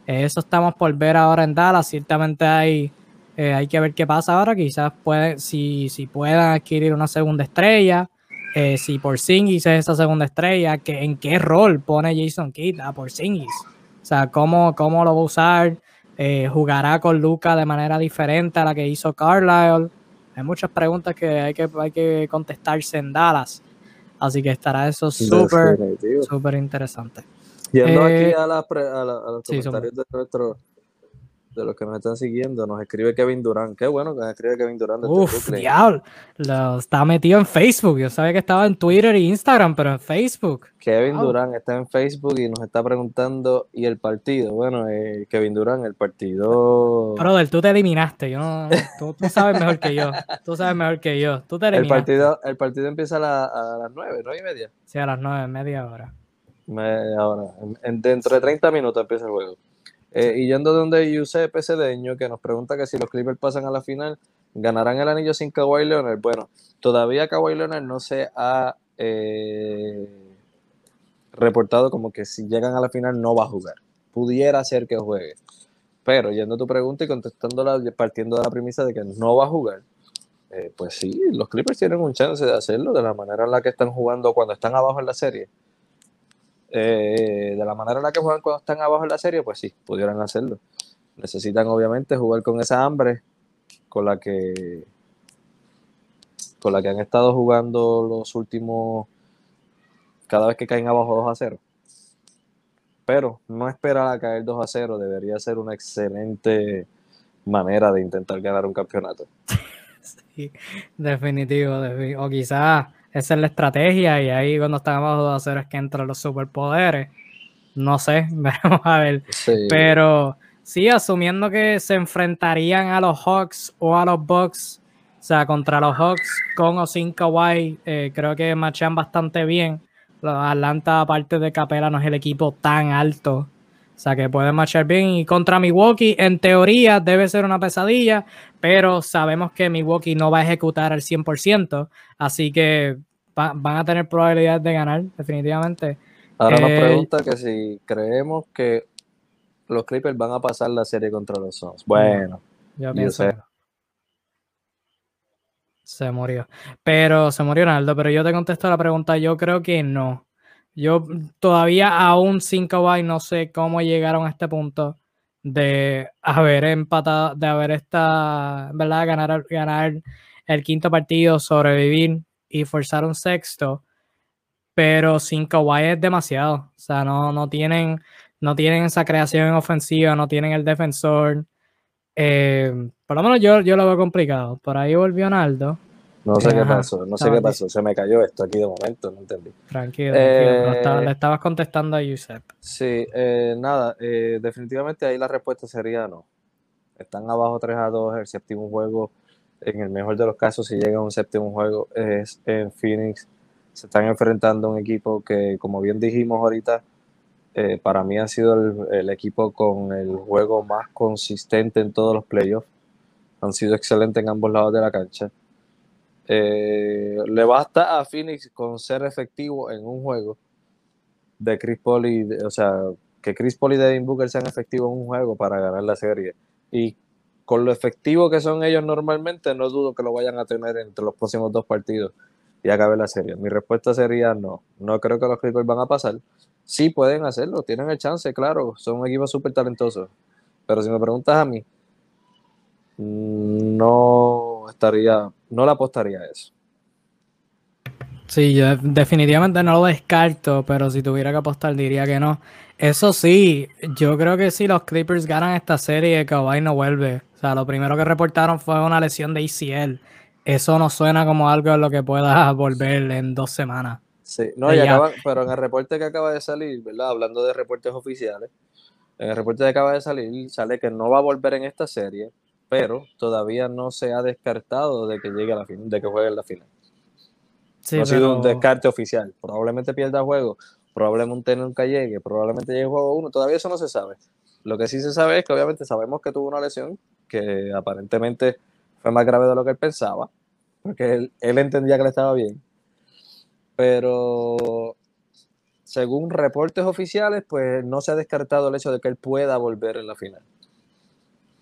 eso estamos por ver ahora en Dallas. Ciertamente hay, eh, hay que ver qué pasa ahora. Quizás puede, si, si puedan adquirir una segunda estrella. Eh, si Porzingis es esa segunda estrella, que, ¿en qué rol pone Jason Kidd a Porzingis? O sea, ¿cómo, cómo lo va a usar? Eh, ¿Jugará con Luca de manera diferente a la que hizo Carlisle? Hay muchas preguntas que hay que, hay que contestarse en Dallas. Así que estará eso súper, súper interesante. Yendo aquí eh, a, los comentarios de nuestro de los que nos están siguiendo, nos escribe Kevin Durán. Qué bueno que nos escribe Kevin Durán. Uf, diablo. Lo está metido en Facebook. Yo sabía que estaba en Twitter e Instagram, pero en Facebook. Kevin Durán está en Facebook y nos está preguntando, ¿y el partido? Bueno, eh, Kevin Durán, el partido... Brother, tú te eliminaste. Yo tú, sabes mejor que yo. Tú sabes mejor que yo. Tú te eliminaste. El partido, el partido empieza a, las nueve, nueve y media. Sí, a las nueve, media hora ahora, dentro de 30 minutos empieza el juego. Eh, y yendo donde Giuseppe Cedeño, que nos pregunta que si los Clippers pasan a la final, ¿ganarán el anillo sin Kawhi Leonard? Bueno, todavía Kawhi Leonard no se ha eh, reportado como que si llegan a la final no va a jugar. Pudiera ser que juegue. Pero yendo a tu pregunta y contestándola, partiendo de la premisa de que no va a jugar, eh, pues sí, los Clippers tienen un chance de hacerlo de la manera en la que están jugando cuando están abajo en la serie eh, de la manera en la que juegan cuando están abajo en la serie, pues sí, pudieran hacerlo. Necesitan obviamente jugar con esa hambre con la que con la que han estado jugando los últimos, cada vez que caen abajo 2 a 0. Pero no esperar a caer 2 a 0 debería ser una excelente manera de intentar ganar un campeonato. *laughs* Sí, definitivo, O quizás esa es la estrategia y ahí cuando están abajo 2 a 0 es que entran los superpoderes. No sé, *laughs* veremos a ver. Pero sí, asumiendo que se enfrentarían a los Hawks o a los Bucks, o sea, contra los Hawks con o sin Kawhi, eh, creo que machan bastante bien. Los Atlanta, aparte de Capela, no es el equipo tan alto. O sea, que pueden marchar bien. Y contra Milwaukee, en teoría, debe ser una pesadilla, pero sabemos que Milwaukee no va a ejecutar al 100%. Así que van a tener probabilidades de ganar, definitivamente. Ahora nos eh, pregunta que si creemos que los Clippers van a pasar la serie contra los Suns. Bueno, yo pienso. Se murió. Pero se murió Ronaldo, pero yo te contesto la pregunta, yo creo que no. Yo todavía aún sin Kawhi no sé cómo llegaron a este punto de haber empatado, de haber esta, ¿verdad? Ganar, ganar el quinto partido, sobrevivir y forzar un sexto pero sin Kawhi es demasiado. O sea, no, no, tienen, no tienen esa creación en ofensiva, no tienen el defensor. Eh, por lo menos yo, yo lo veo complicado. Por ahí volvió Naldo. No sé qué pasó, no sé qué pasó. Se me cayó esto aquí de momento, no entendí. Tranquilo, eh, le estabas contestando a Yusef. Sí, eh, nada, definitivamente ahí la respuesta sería no. Están abajo 3 a 2, el séptimo juego, en el mejor de los casos, si llega a un séptimo juego, es en Phoenix se están enfrentando a un equipo que, como bien dijimos ahorita, eh, para mí ha sido el, equipo con el juego más consistente en todos los playoffs. Han sido excelentes en ambos lados de la cancha. Eh, le basta a Phoenix con ser efectivo en un juego de Chris Paul y, o sea, que Chris Paul y Devin Booker sean efectivos en un juego para ganar la serie. Y con lo efectivo que son ellos normalmente, no dudo que lo vayan a tener entre los próximos dos partidos y acabe la serie. Mi respuesta sería no. No creo que los Clippers van a pasar. Sí pueden hacerlo, tienen el chance, claro. Son un equipo súper talentoso. Pero si me preguntas a mí, no estaría, no le apostaría a eso. Sí, yo definitivamente no lo descarto, pero si tuviera que apostar diría que no. Eso sí, yo creo que si los Clippers ganan esta serie, Kawhi no vuelve. O sea, lo primero que reportaron fue una lesión de ACL eso no suena como algo en lo que pueda *laughs* volver en dos semanas. Sí, no, pero en el reporte que acaba de salir, ¿verdad? Hablando de reportes oficiales, en el reporte que acaba de salir, sale que no va a volver en esta serie, pero todavía no se ha descartado de que llegue a la final, de que juegue en la final. no ha sido un descarte oficial. Probablemente pierda juego, probablemente nunca llegue, probablemente llegue juego uno, todavía eso no se sabe. Lo que sí se sabe es que obviamente sabemos que tuvo una lesión que aparentemente fue más grave de lo que él pensaba, porque él, entendía que le estaba bien. Pero según reportes oficiales, pues no se ha descartado el hecho de que él pueda volver en la final.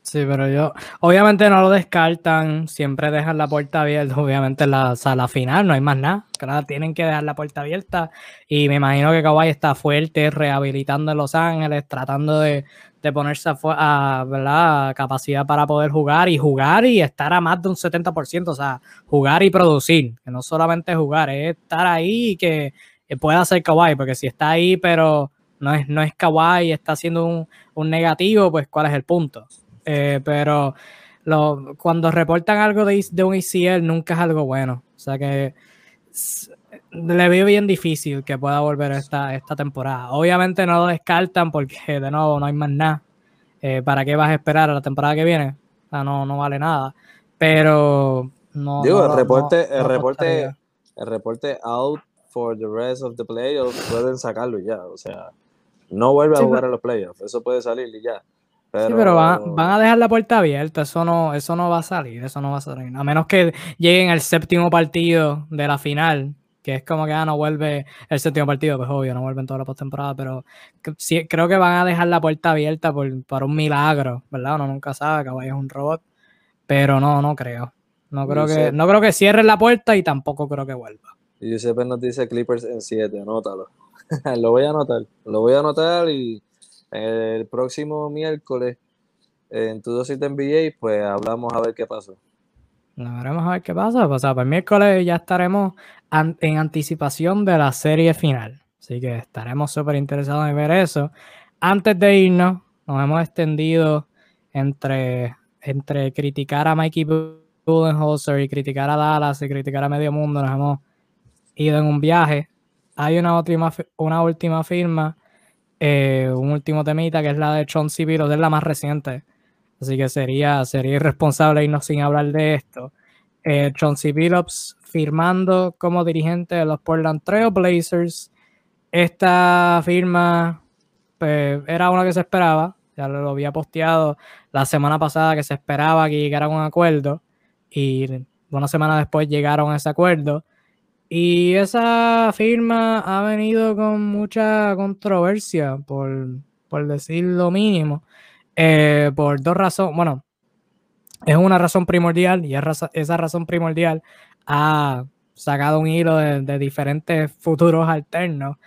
Sí, pero yo, obviamente no lo descartan, siempre dejan la puerta abierta, obviamente la, la final no hay más nada, claro, tienen que dejar la puerta abierta y me imagino que Kawhi está fuerte, rehabilitando en Los Ángeles, tratando de, de ponerse a, ¿verdad? capacidad para poder jugar y jugar y estar a más de un 70%, o sea, jugar y producir, que no solamente jugar, es estar ahí y que pueda ser Kawhi, porque si está ahí pero no es, no es Kawhi, está haciendo un, un negativo, pues cuál es el punto. Eh, pero lo, cuando reportan algo de, de, un ACL nunca es algo bueno. O sea que le veo bien difícil que pueda volver esta, esta temporada. Obviamente no lo descartan porque de nuevo no hay más nada. Eh, ¿Para qué vas a esperar a la temporada que viene? O sea, no, no vale nada. Pero no. Digo, el reporte, el reporte, el reporte out for the rest of the playoffs pueden sacarlo ya. O sea, no vuelve a jugar a los playoffs. Eso puede salir y ya. Pero... Sí, pero van, van, a dejar la puerta abierta, eso no, eso no va a salir, eso no va a salir. A menos que lleguen al séptimo partido de la final, que es como que ah, no vuelve el séptimo partido, pues obvio, no vuelve en toda la postemporada, pero sí, creo que van a dejar la puerta abierta por, un milagro, ¿verdad? Uno nunca sabe, que es un robot, pero no, no creo. No creo, que, no creo que cierren la puerta y tampoco creo que vuelva. Y Giuseppe nos dice Clippers en 7, anótalo. *laughs* lo voy a anotar, lo voy a anotar y el próximo miércoles en tu dosis de NBA, pues hablamos a ver qué pasó. veremos a ver qué pasa. O sea, para el miércoles ya estaremos en anticipación de la serie final. Así que estaremos súper interesados en ver eso. Antes de irnos, nos hemos extendido entre, entre criticar a Mikey Budenholzer y criticar a Dallas y criticar a Medio Mundo. Nos hemos ido en un viaje. Hay una última, una última firma, eh, un último temita que es la de Chauncey Billups, es la más reciente. Así que sería, sería irresponsable irnos sin hablar de esto. Eh, Chauncey firmando como dirigente de los Portland Trail Blazers. Esta firma pues, era una que se esperaba. Ya lo había posteado la semana pasada que se esperaba que llegara a un acuerdo. Y una semana después llegaron a ese acuerdo. Y esa firma ha venido con mucha controversia, por, por decir lo mínimo, eh, por dos razones. Bueno, es una razón primordial y esa razón primordial ha sacado un hilo de, diferentes futuros alternos,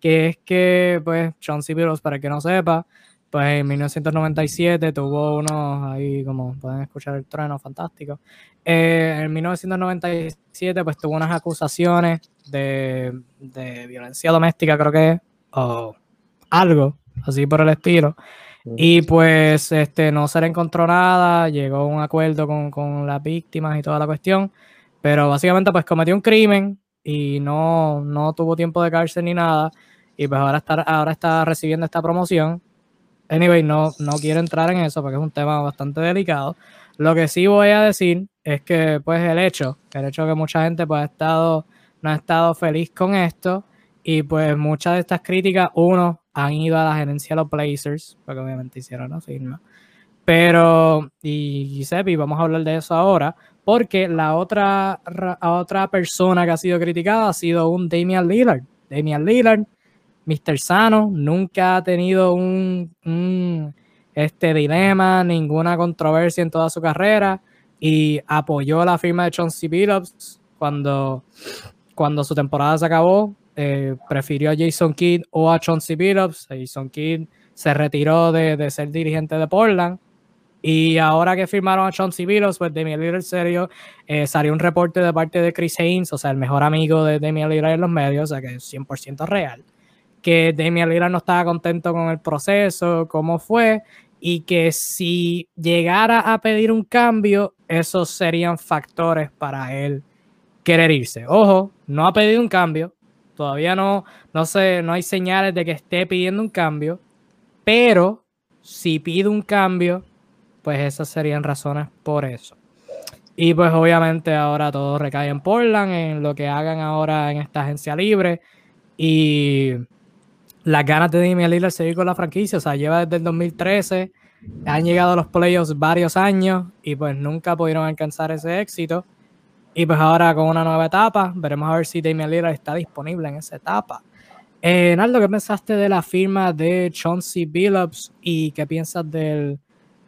que es que, pues, John C. para que no sepa, pues en 1997 tuvo unos, ahí como pueden escuchar el trueno, fantástico. Eh, en 1997 pues tuvo unas acusaciones de, violencia doméstica, creo que, o algo, así por el estilo. Y pues este, no se le encontró nada, llegó a un acuerdo con, con, las víctimas y toda la cuestión, pero básicamente pues cometió un crimen y no, no tuvo tiempo de cárcel ni nada, y pues ahora está, ahora está recibiendo esta promoción Anyway, no, no quiero entrar en eso porque es un tema bastante delicado. Lo que sí voy a decir es que, pues, el hecho, el hecho que mucha gente, pues, ha estado, no ha estado feliz con esto y, pues, muchas de estas críticas, uno, han ido a la gerencia de los Blazers, porque obviamente hicieron la firma. Pero, y, Sepi, vamos a hablar de eso ahora, porque la otra, otra persona que ha sido criticada ha sido un Damian Lillard. Damian Lillard Mr. Sano nunca ha tenido un, este dilema, ninguna controversia en toda su carrera y apoyó la firma de Chauncey Billups cuando, cuando su temporada se acabó. Eh, prefirió a Jason Kidd o a Chauncey Billups. Jason Kidd se retiró de, ser dirigente de Portland. Y ahora que firmaron a Chauncey Billups, pues Damian Lillard serio, eh, salió un reporte de parte de Chris Haynes, o sea, el mejor amigo de Damian Lillard en los medios, o sea, que es 100% real que Damian Lillard no estaba contento con el proceso, cómo fue, y que si llegara a pedir un cambio, esos serían factores para él querer irse. Ojo, no ha pedido un cambio, todavía no, no, sé, no hay señales de que esté pidiendo un cambio, pero si pide un cambio, pues esas serían razones por eso. Y pues obviamente ahora todo recae en Portland, en lo que hagan ahora en esta agencia libre. Y las ganas de Damian Lillard seguir con la franquicia. O sea, lleva desde el 2013, han llegado a los playoffs varios años y pues nunca pudieron alcanzar ese éxito. Y pues ahora con una nueva etapa, veremos a ver si Damian Lillard está disponible en esa etapa. Eh, Naldo, ¿qué pensaste de la firma de Chauncey Billups y qué piensas del,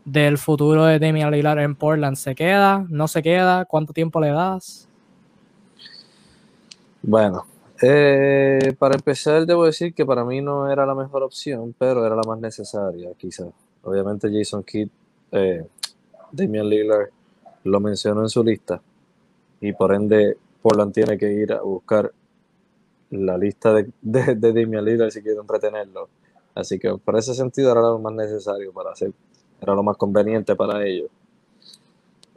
del futuro de Damian Lillard en Portland? ¿Se queda? ¿No se queda? ¿Cuánto tiempo le das? Bueno, eh, para empezar, debo decir que para mí no era la mejor opción, pero era la más necesaria, quizás. Obviamente, Jason Kidd, eh, Damian Lillard lo mencionó en su lista, y por ende, Portland tiene que ir a buscar la lista de, de, Damian Lillard si quieren retenerlo. Así que por ese sentido era lo más necesario para hacer, era lo más conveniente para ellos.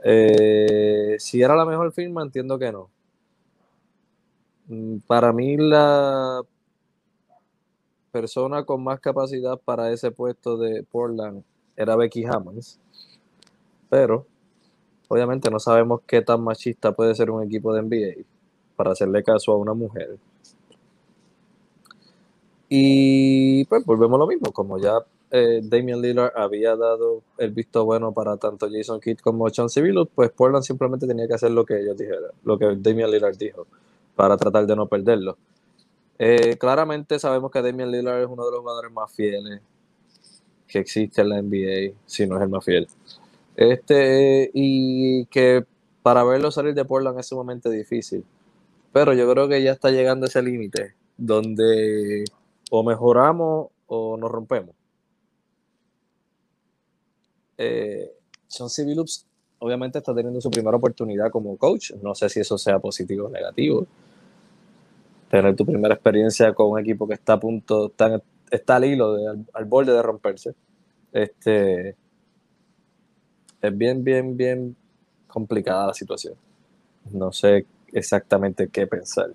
Eh, si era la mejor firma, entiendo que no para mí la persona con más capacidad para ese puesto de Portland era Becky Hammonds, pero obviamente no sabemos qué tan machista puede ser un equipo de NBA para hacerle caso a una mujer. Y pues volvemos a lo mismo, como ya eh, Damian Lillard había dado el visto bueno para tanto Jason Kidd como Chauncey Billups, pues Portland simplemente tenía que hacer lo que ellos dijeron, lo que Damian Lillard dijo para tratar de no perderlo. Eh, claramente sabemos que Damian Lillard es uno de los jugadores más fieles que existe en la NBA, si no es el más fiel. Este, y que para verlo salir de Portland es sumamente difícil. Pero yo creo que ya está llegando ese límite donde o mejoramos o nos rompemos. Eh, Chauncey Billups obviamente está teniendo su primera oportunidad como coach. No sé si eso sea positivo o negativo. Tener tu primera experiencia con un equipo que está a punto, está, está al hilo, al, borde de romperse. Este, es bien, bien, bien complicada la situación. No sé exactamente qué pensar.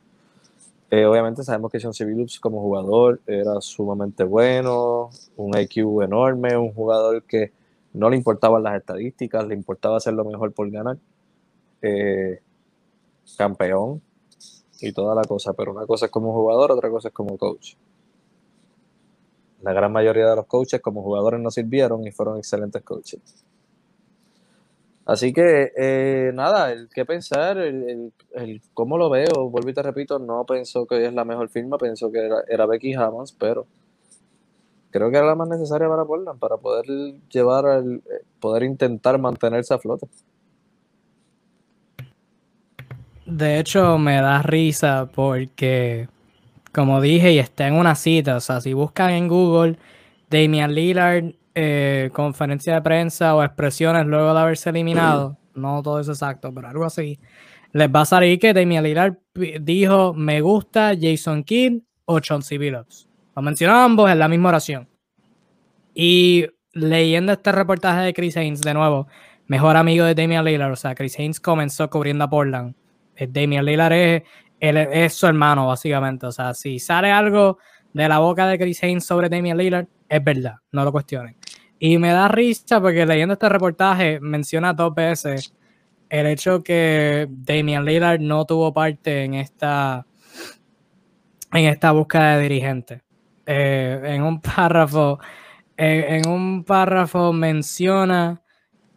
Eh, obviamente sabemos que Sean Civilups como jugador era sumamente bueno, un IQ enorme, un jugador que no le importaban las estadísticas, le importaba hacer lo mejor por ganar. Eh, campeón y toda la cosa, pero una cosa es como jugador, otra cosa es como coach. La gran mayoría de los coaches como jugadores no sirvieron y fueron excelentes coaches. Así que, eh, nada, el qué pensar, el, el, cómo lo veo, vuelvo y te repito, no pensó que es la mejor firma, pensó que era, Becky Hammons, pero creo que era la más necesaria para Portland, para poder llevar, el, poder intentar mantenerse a flote. De hecho, me da risa porque, como dije, y está en una cita, o sea, si buscan en Google Damian Lillard eh, conferencia de prensa o expresiones luego de haberse eliminado, *clears throat* no todo es exacto, pero algo así, les va a salir que Damian Lillard dijo me gusta Jason Kidd o Chauncey Billups. Lo mencionó ambos en la misma oración. Y leyendo este reportaje de Chris Haynes, de nuevo, mejor amigo de Damian Lillard, o sea, Chris Haynes comenzó cubriendo a Portland. Eh, Damian Lillard es, su hermano, básicamente. O sea, si sale algo de la boca de Chris Haynes sobre Damian Lillard, es verdad, no lo cuestionen. Y me da risa porque leyendo este reportaje menciona dos veces el hecho que Damian Lillard no tuvo parte en esta, en esta búsqueda de dirigente. Eh, en un párrafo, en un párrafo menciona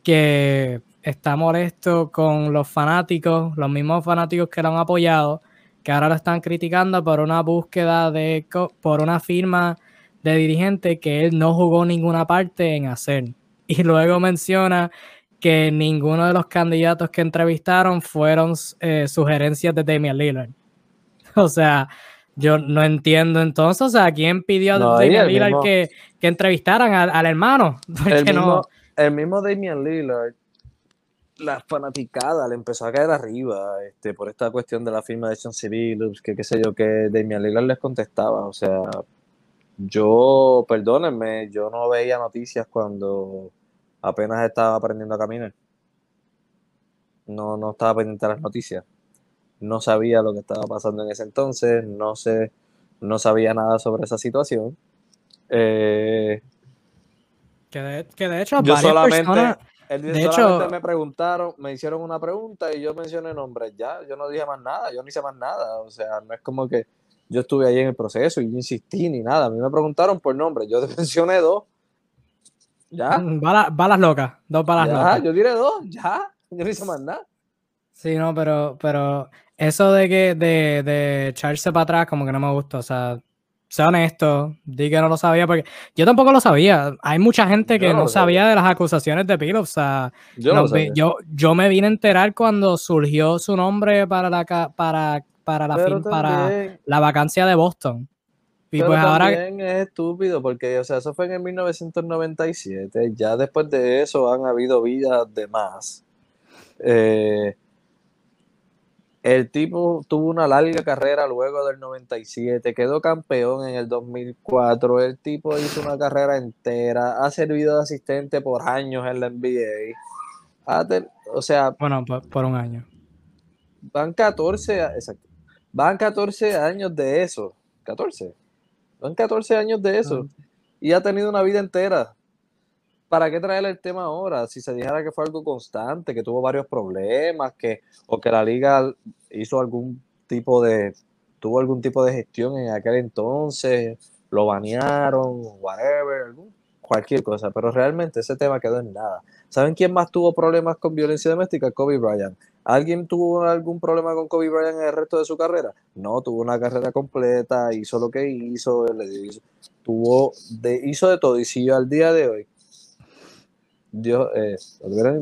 que está molesto con los fanáticos, los mismos fanáticos que lo han apoyado, que ahora lo están criticando por una búsqueda de, por una firma de dirigente que él no jugó ninguna parte en hacer. *laughs* Y luego menciona que ninguno de los candidatos que entrevistaron fueron eh, sugerencias de Damian Lillard. *laughs* O sea, yo no entiendo entonces, o sea, ¿quién pidió a Damian Lillard que, que, entrevistaran al, hermano? *laughs* El mismo, el mismo Damian Lillard, la fanaticada le empezó a caer arriba este, por esta cuestión de la firma de Sean Billups, que qué sé yo, que Damian Lillard les contestaba, o sea, yo, perdónenme, yo no veía noticias cuando apenas estaba aprendiendo a caminar. No, no estaba pendiente de las noticias. No sabía lo que estaba pasando en ese entonces, no sé, no sabía nada sobre esa situación. Eh, que, de, hecho, yo solamente, de hecho, me preguntaron, me hicieron una pregunta y yo mencioné nombres. Ya, yo no dije más nada, yo no hice más nada. O sea, no es como que yo estuve ahí en el proceso y yo insistí ni nada. A mí me preguntaron por nombre, yo *laughs* mencioné dos. Ya. Mm, balas, locas, dos balas locas. Yo diré dos, ya. Yo no hice más nada. Sí, no, pero, pero eso de que de, de echarse para atrás como que no me gusta. O sea, sea honesto, di que no lo sabía, porque yo tampoco lo sabía. Hay mucha gente que no, sabía. de las acusaciones de Pilo. O sea, yo, yo, yo, me vine a enterar cuando surgió su nombre para la para para la, fin, para la vacancia de Boston. Y pues ahora es estúpido porque, o sea, eso fue en 1997. Ya después de eso han habido vidas de más. Eh, el tipo tuvo una larga carrera luego del 97, quedó campeón en el 2004. El tipo hizo una carrera entera, ha servido de asistente por años en la NBA. o sea, bueno, por, un año. Van 14, exacto, Van 14 años de eso. 14. Van 14 años de eso. Y ha tenido una vida entera. ¿Para qué traer el tema ahora? Si se dijera que fue algo constante, que tuvo varios problemas, que, o que la liga hizo algún tipo de, tuvo algún tipo de gestión en aquel entonces, lo banearon, whatever, cualquier cosa, pero realmente ese tema quedó en nada. ¿Saben quién más tuvo problemas con violencia doméstica? Kobe Bryant. ¿Alguien tuvo algún problema con Kobe Bryant en el resto de su carrera? No, tuvo una carrera completa, hizo lo que hizo, tuvo de, hizo de todo. Y si al día de hoy, Dios, eh,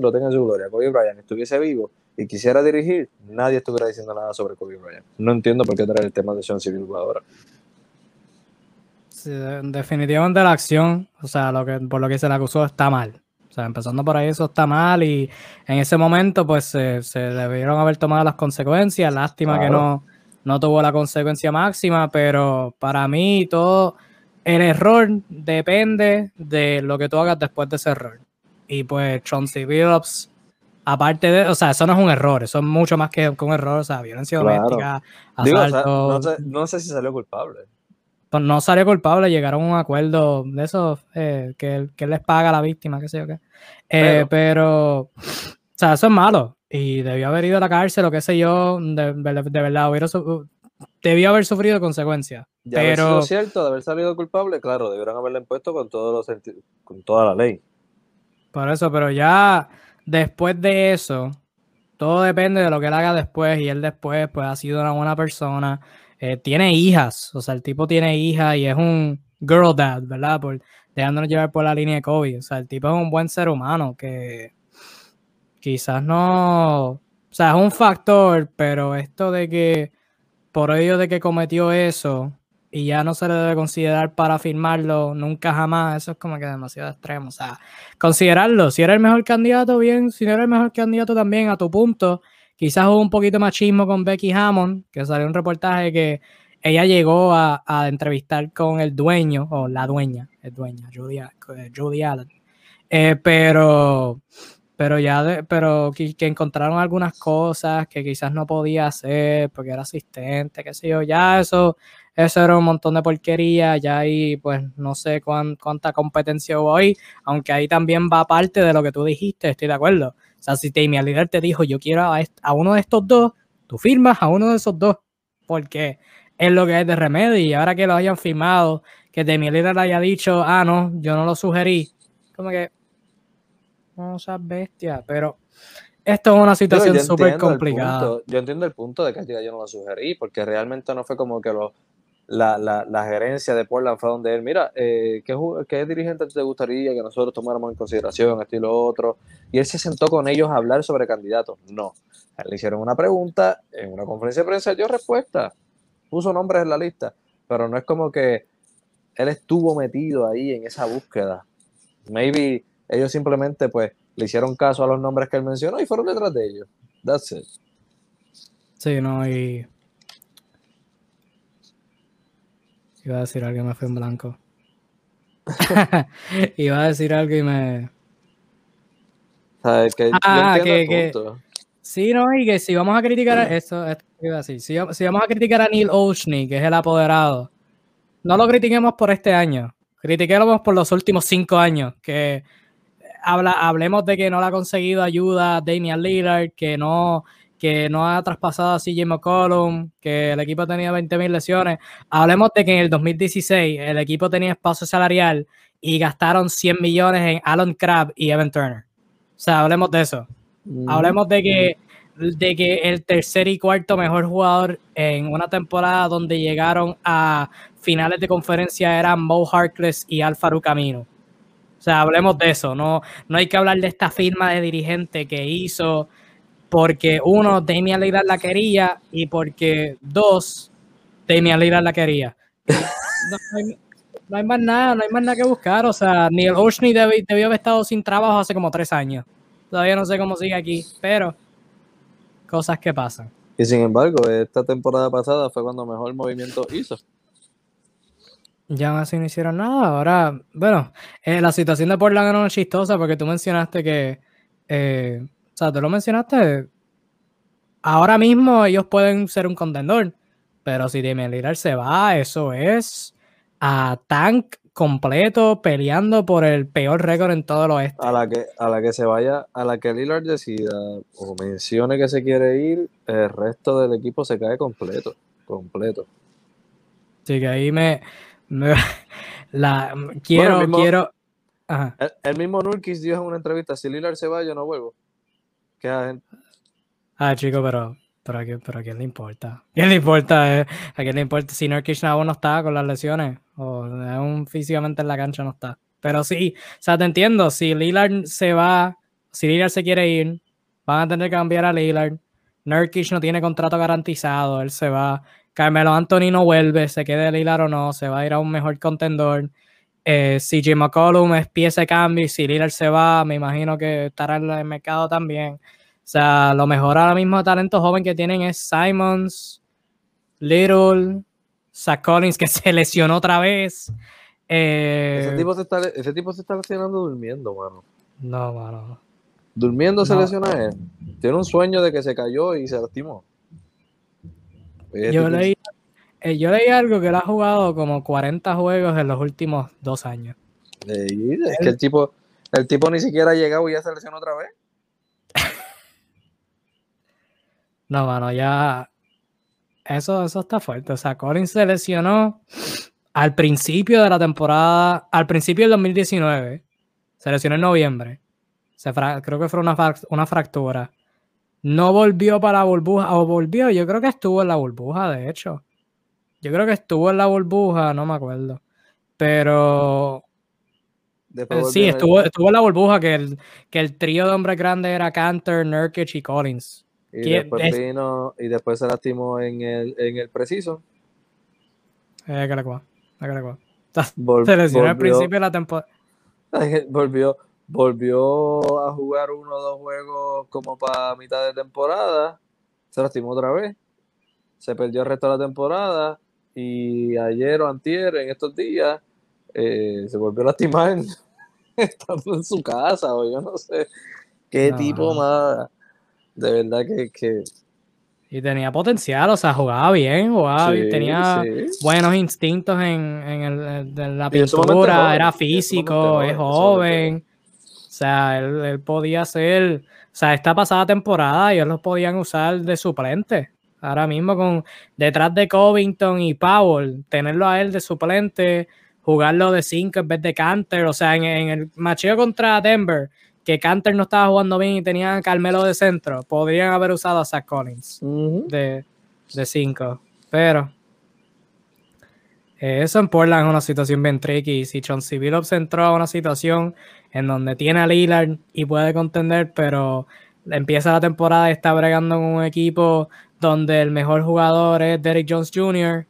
lo tenga en su gloria, Kobe Bryant estuviese vivo y quisiera dirigir, nadie estuviera diciendo nada sobre Kobe Bryant. No entiendo por qué traer el tema de Sean Civil ahora. definitivamente la acción, o sea, lo que, por lo que se le acusó está mal. O sea, empezando por ahí eso está mal y en ese momento pues se, debieron haber tomado las consecuencias. Lástima que no, no tuvo la consecuencia máxima, pero para mí todo el error depende de lo que tú hagas después de ese error. Y pues Chauncey Billups, aparte de, o sea, eso no es un error, eso es mucho más que, un error, o sea, violencia doméstica, asalto. no, sé, si salió culpable. Pues no salió culpable, llegaron a un acuerdo de eso, eh, que, que les paga a la víctima, qué sé yo qué. Eh, pero, o sea, eso es malo. Y debió haber ido a la cárcel o qué sé yo, de, verdad, hubiera, debió haber sufrido consecuencias. Ya pero es cierto, de haber salido culpable, claro, debieron haberle impuesto con, todos los con toda la ley. Por eso, pero ya después de eso, todo depende de lo que él haga después. Y él después, pues, ha sido una buena persona. Eh, tiene hijas, o sea, el tipo tiene hijas y es un girl dad, ¿verdad? Por, dejándonos llevar por la línea de COVID. O sea, el tipo es un buen ser humano que quizás no. O sea, es un factor, pero esto de que por ello de que cometió eso y ya no se le debe considerar para firmarlo nunca jamás, eso es como que demasiado extremo. O sea, considerarlo, si era el mejor candidato, bien, si no era el mejor candidato también, a tu punto. Quizás hubo un poquito machismo con Becky Hammond, que salió un reportaje que ella llegó a, entrevistar con el dueño, o la dueña, el dueña, Judy, Allen. Eh, pero, pero ya, pero que, encontraron algunas cosas que quizás no podía hacer porque era asistente, qué sé yo, ya eso, eso era un montón de porquería, ya ahí pues no sé cuánta competencia hubo ahí, aunque ahí también va parte de lo que tú dijiste, estoy de acuerdo. O sea, si Tammy líder te dijo, yo quiero a, a uno de estos dos, tú firmas a uno de esos dos, porque es lo que es de remedio. Y ahora que lo hayan firmado, que Demi le haya dicho, ah, no, yo no lo sugerí. Como que, no seas bestia, pero esto es una situación súper complicada. yo entiendo el punto de que yo no lo sugerí, porque realmente no fue como que lo, la, la, la gerencia de Portland fue donde él, mira, eh, ¿qué, ¿qué, dirigente te gustaría que nosotros tomáramos en consideración, esto y lo otro? Y él se sentó con ellos a hablar sobre candidatos. No. Le hicieron una pregunta en una conferencia de prensa, dio respuesta puso nombres en la lista, pero no es como que él estuvo metido ahí en esa búsqueda. Maybe ellos simplemente pues le hicieron caso a los nombres que él mencionó y fueron detrás de ellos. That's it. Sí, no, y. Iba a decir algo y me fue en blanco. *laughs* Iba a decir algo y me. ¿Sabes? Que ah, que, Sí, no, y que si vamos a criticar a esto, iba así, si, si, vamos a criticar a Neil Oshny, que es el apoderado, no lo critiquemos por este año, critiquemos por los últimos cinco años, que habla, hablemos de que no le ha conseguido ayuda a Damian Lillard, que no, que no ha traspasado a CJ McCollum, que el equipo tenía 20.000 lesiones. Hablemos de que en el 2016 el equipo tenía espacio salarial y gastaron 100 millones en Alan Crabb y Evan Turner. O sea, hablemos de eso. Hablemos de que, de que el tercer y cuarto mejor jugador en una temporada donde llegaron a finales de conferencia eran Mo Harkless y Alfaro Camino. O sea, hablemos de eso. No, no hay que hablar de esta firma de dirigente que hizo porque uno, Damian Lillard la quería y porque dos, Damian Lillard la quería. No, hay, más nada, no hay más nada que buscar. O sea, Neil Oshny debió haber estado sin trabajo hace como tres años. Todavía no sé cómo sigue aquí, pero cosas que pasan. Y sin embargo, esta temporada pasada fue cuando mejor movimiento hizo. Ya así no hicieron nada. Ahora, bueno, eh, la situación de Portland no es chistosa porque tú mencionaste que, eh, o sea, tú lo mencionaste. Ahora mismo ellos pueden ser un contendor, pero si Damian Lillard se va, eso es a Tank completo peleando por el peor récord en todo el oeste. A la que, a la que se vaya, a la que Lillard decida o mencione que se quiere ir, el resto del equipo se cae completo, completo. Sí, que ahí me, *laughs* la quiero, el mismo, quiero. El, mismo Nurkis dijo en una entrevista, si Lillard se va, yo no vuelvo. Ah, chico, pero pero a, quién, le importa? ¿A *laughs* quién le importa? Eh? ¿A quién le importa si Nurkic no está con las lesiones? O aún físicamente en la cancha no está. Pero sí, o sea, te entiendo. Si Lillard se va, si Lillard se quiere ir, van a tener que cambiar a Lillard. Nurkic no tiene contrato garantizado, él se va. Carmelo Anthony no vuelve, se quede Lillard o no, se va a ir a un mejor contendor. Eh, si Jim McCollum es pieza cambio y si Lillard se va, me imagino que estará en el mercado también. O sea, lo mejor ahora mismo de talento joven que tienen es Simons, Little, Zach Collins, que *laughs* se lesionó otra vez. ese, eh, tipo se está, ese tipo se está lesionando durmiendo, mano. No, mano. Durmiendo se lesiona él. Tiene un sueño de que se cayó y se lastimó. Yo leí, eh, yo leí algo que él ha jugado como 40 juegos en los últimos dos años. es que el tipo, el tipo ni siquiera ha llegado y ya se lesionó otra vez. *laughs* no, mano, ya. Eso, eso está fuerte. O sea, Collins se lesionó al principio de la temporada, al principio del 2019. Se lesionó en noviembre. Se creo que fue una, una fractura. No volvió para la burbuja, o volvió, yo creo que estuvo en la burbuja, de hecho. Yo creo que estuvo en la burbuja, no me acuerdo. Pero eh, sí, estuvo, estuvo en la burbuja que el, que el trío de hombres grandes era Cantor, Nurkic y Collins. Y después, vino, y después se lastimó en el, en el preciso. Eh, cual, *laughs* Se lesionó al principio de la temporada. *laughs* Volvió, volvió a jugar uno o dos juegos como para mitad de temporada, se lastimó otra vez, se perdió el resto de la temporada y ayer o antier, en estos días, eh, se volvió a lastimar *laughs* estando en su casa o yo no sé qué tipo más, de verdad que, Y tenía potencial, o sea, jugaba bien, jugaba tenía buenos instintos en, en, la pintura, era físico, es joven. O sea, él, podía ser, o sea, esta pasada temporada ellos los podían usar de suplente. Ahora mismo con detrás de Covington y Powell, tenerlo a él de suplente, jugarlo de 5 en vez de Canter. O sea, en, el macheo contra Denver, que Canter no estaba jugando bien y tenía a Carmelo de centro, podrían haber usado a Zach Collins de 5. Pero eso en Portland es una situación bien tricky. Si John Billups entró a una situación en donde tiene a Lillard y puede contender, pero empieza la temporada y está bregando con un equipo donde el mejor jugador es Derrick Jones Jr.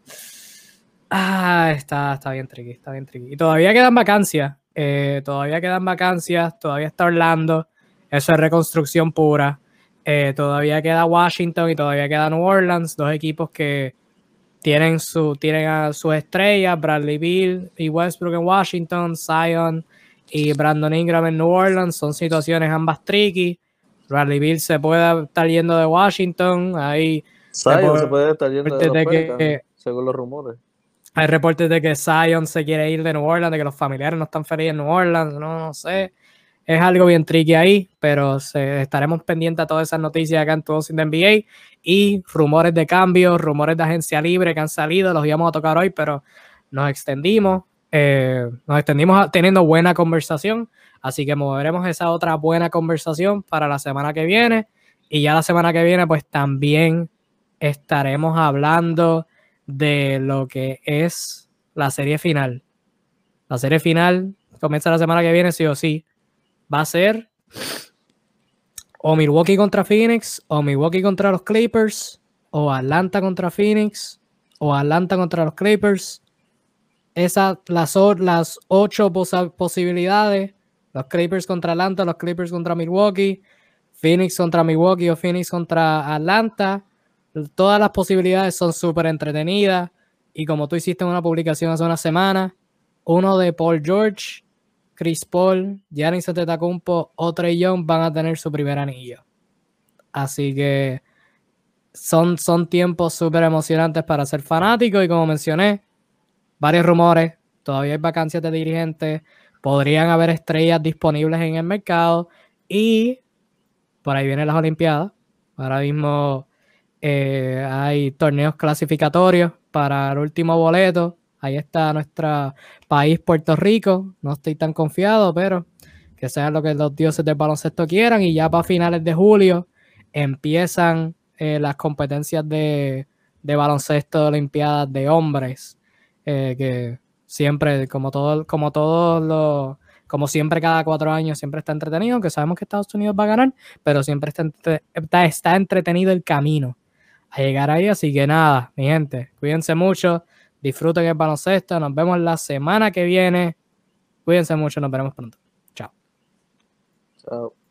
Ah, está, está bien tricky, está bien tricky. Y todavía quedan vacancias. Eh, todavía quedan vacancias, todavía está Orlando. Eso es reconstrucción pura. Eh, todavía queda Washington y todavía queda New Orleans, dos equipos que tienen, su, tienen a sus estrellas, Bradley Bill y Westbrook en Washington, Zion y Brandon Ingram en New Orleans. Son situaciones ambas tricky. Bradley Bill se puede estar yendo de Washington. Ahí Zion se puede, estar yendo de, que, según los rumores. Hay reportes de que Zion se quiere ir de New Orleans, de que los familiares no están felices en New Orleans. No, no sé es algo bien tricky ahí, pero estaremos pendientes a todas esas noticias acá en Todos sin NBA y rumores de cambio, rumores de agencia libre que han salido, los íbamos a tocar hoy, pero nos extendimos, eh, nos extendimos teniendo buena conversación, así que moveremos esa otra buena conversación para la semana que viene. Y ya la semana que viene pues también estaremos hablando de lo que es la serie final. La serie final comienza la semana que viene, sí o sí va a ser o Milwaukee contra Phoenix, o Milwaukee contra los Clippers, o Atlanta contra Phoenix, o Atlanta contra los Clippers. Esas, las, las ocho posibilidades, los Clippers contra Atlanta, los Clippers contra Milwaukee, Phoenix contra Milwaukee o Phoenix contra Atlanta. Todas las posibilidades son súper entretenidas. Y como tú hiciste en una publicación hace una semana, uno de Paul George Chris Paul, Giannis Antetokounmpo o Trey Young van a tener su primer anillo. Así que son, son tiempos súper emocionantes para ser fanático y como mencioné, varios rumores, todavía hay vacancias de dirigentes, podrían haber estrellas disponibles en el mercado y por ahí vienen las Olimpiadas. Ahora mismo eh, hay torneos clasificatorios para el último boleto Ahí está nuestro país, Puerto Rico. No estoy tan confiado, pero que sea lo que los dioses del baloncesto quieran. Y ya para finales de julio empiezan eh, las competencias de, baloncesto de Olimpiadas de hombres. Eh, que siempre, como todo, como todos los como siempre cada cuatro años siempre está entretenido, aunque sabemos que Estados Unidos va a ganar, pero siempre está, está, entretenido el camino a llegar ahí. Así que nada, mi gente, cuídense mucho, Disfruten el baloncesto. Nos vemos la semana que viene. Cuídense mucho, nos veremos pronto. Chao. Chao.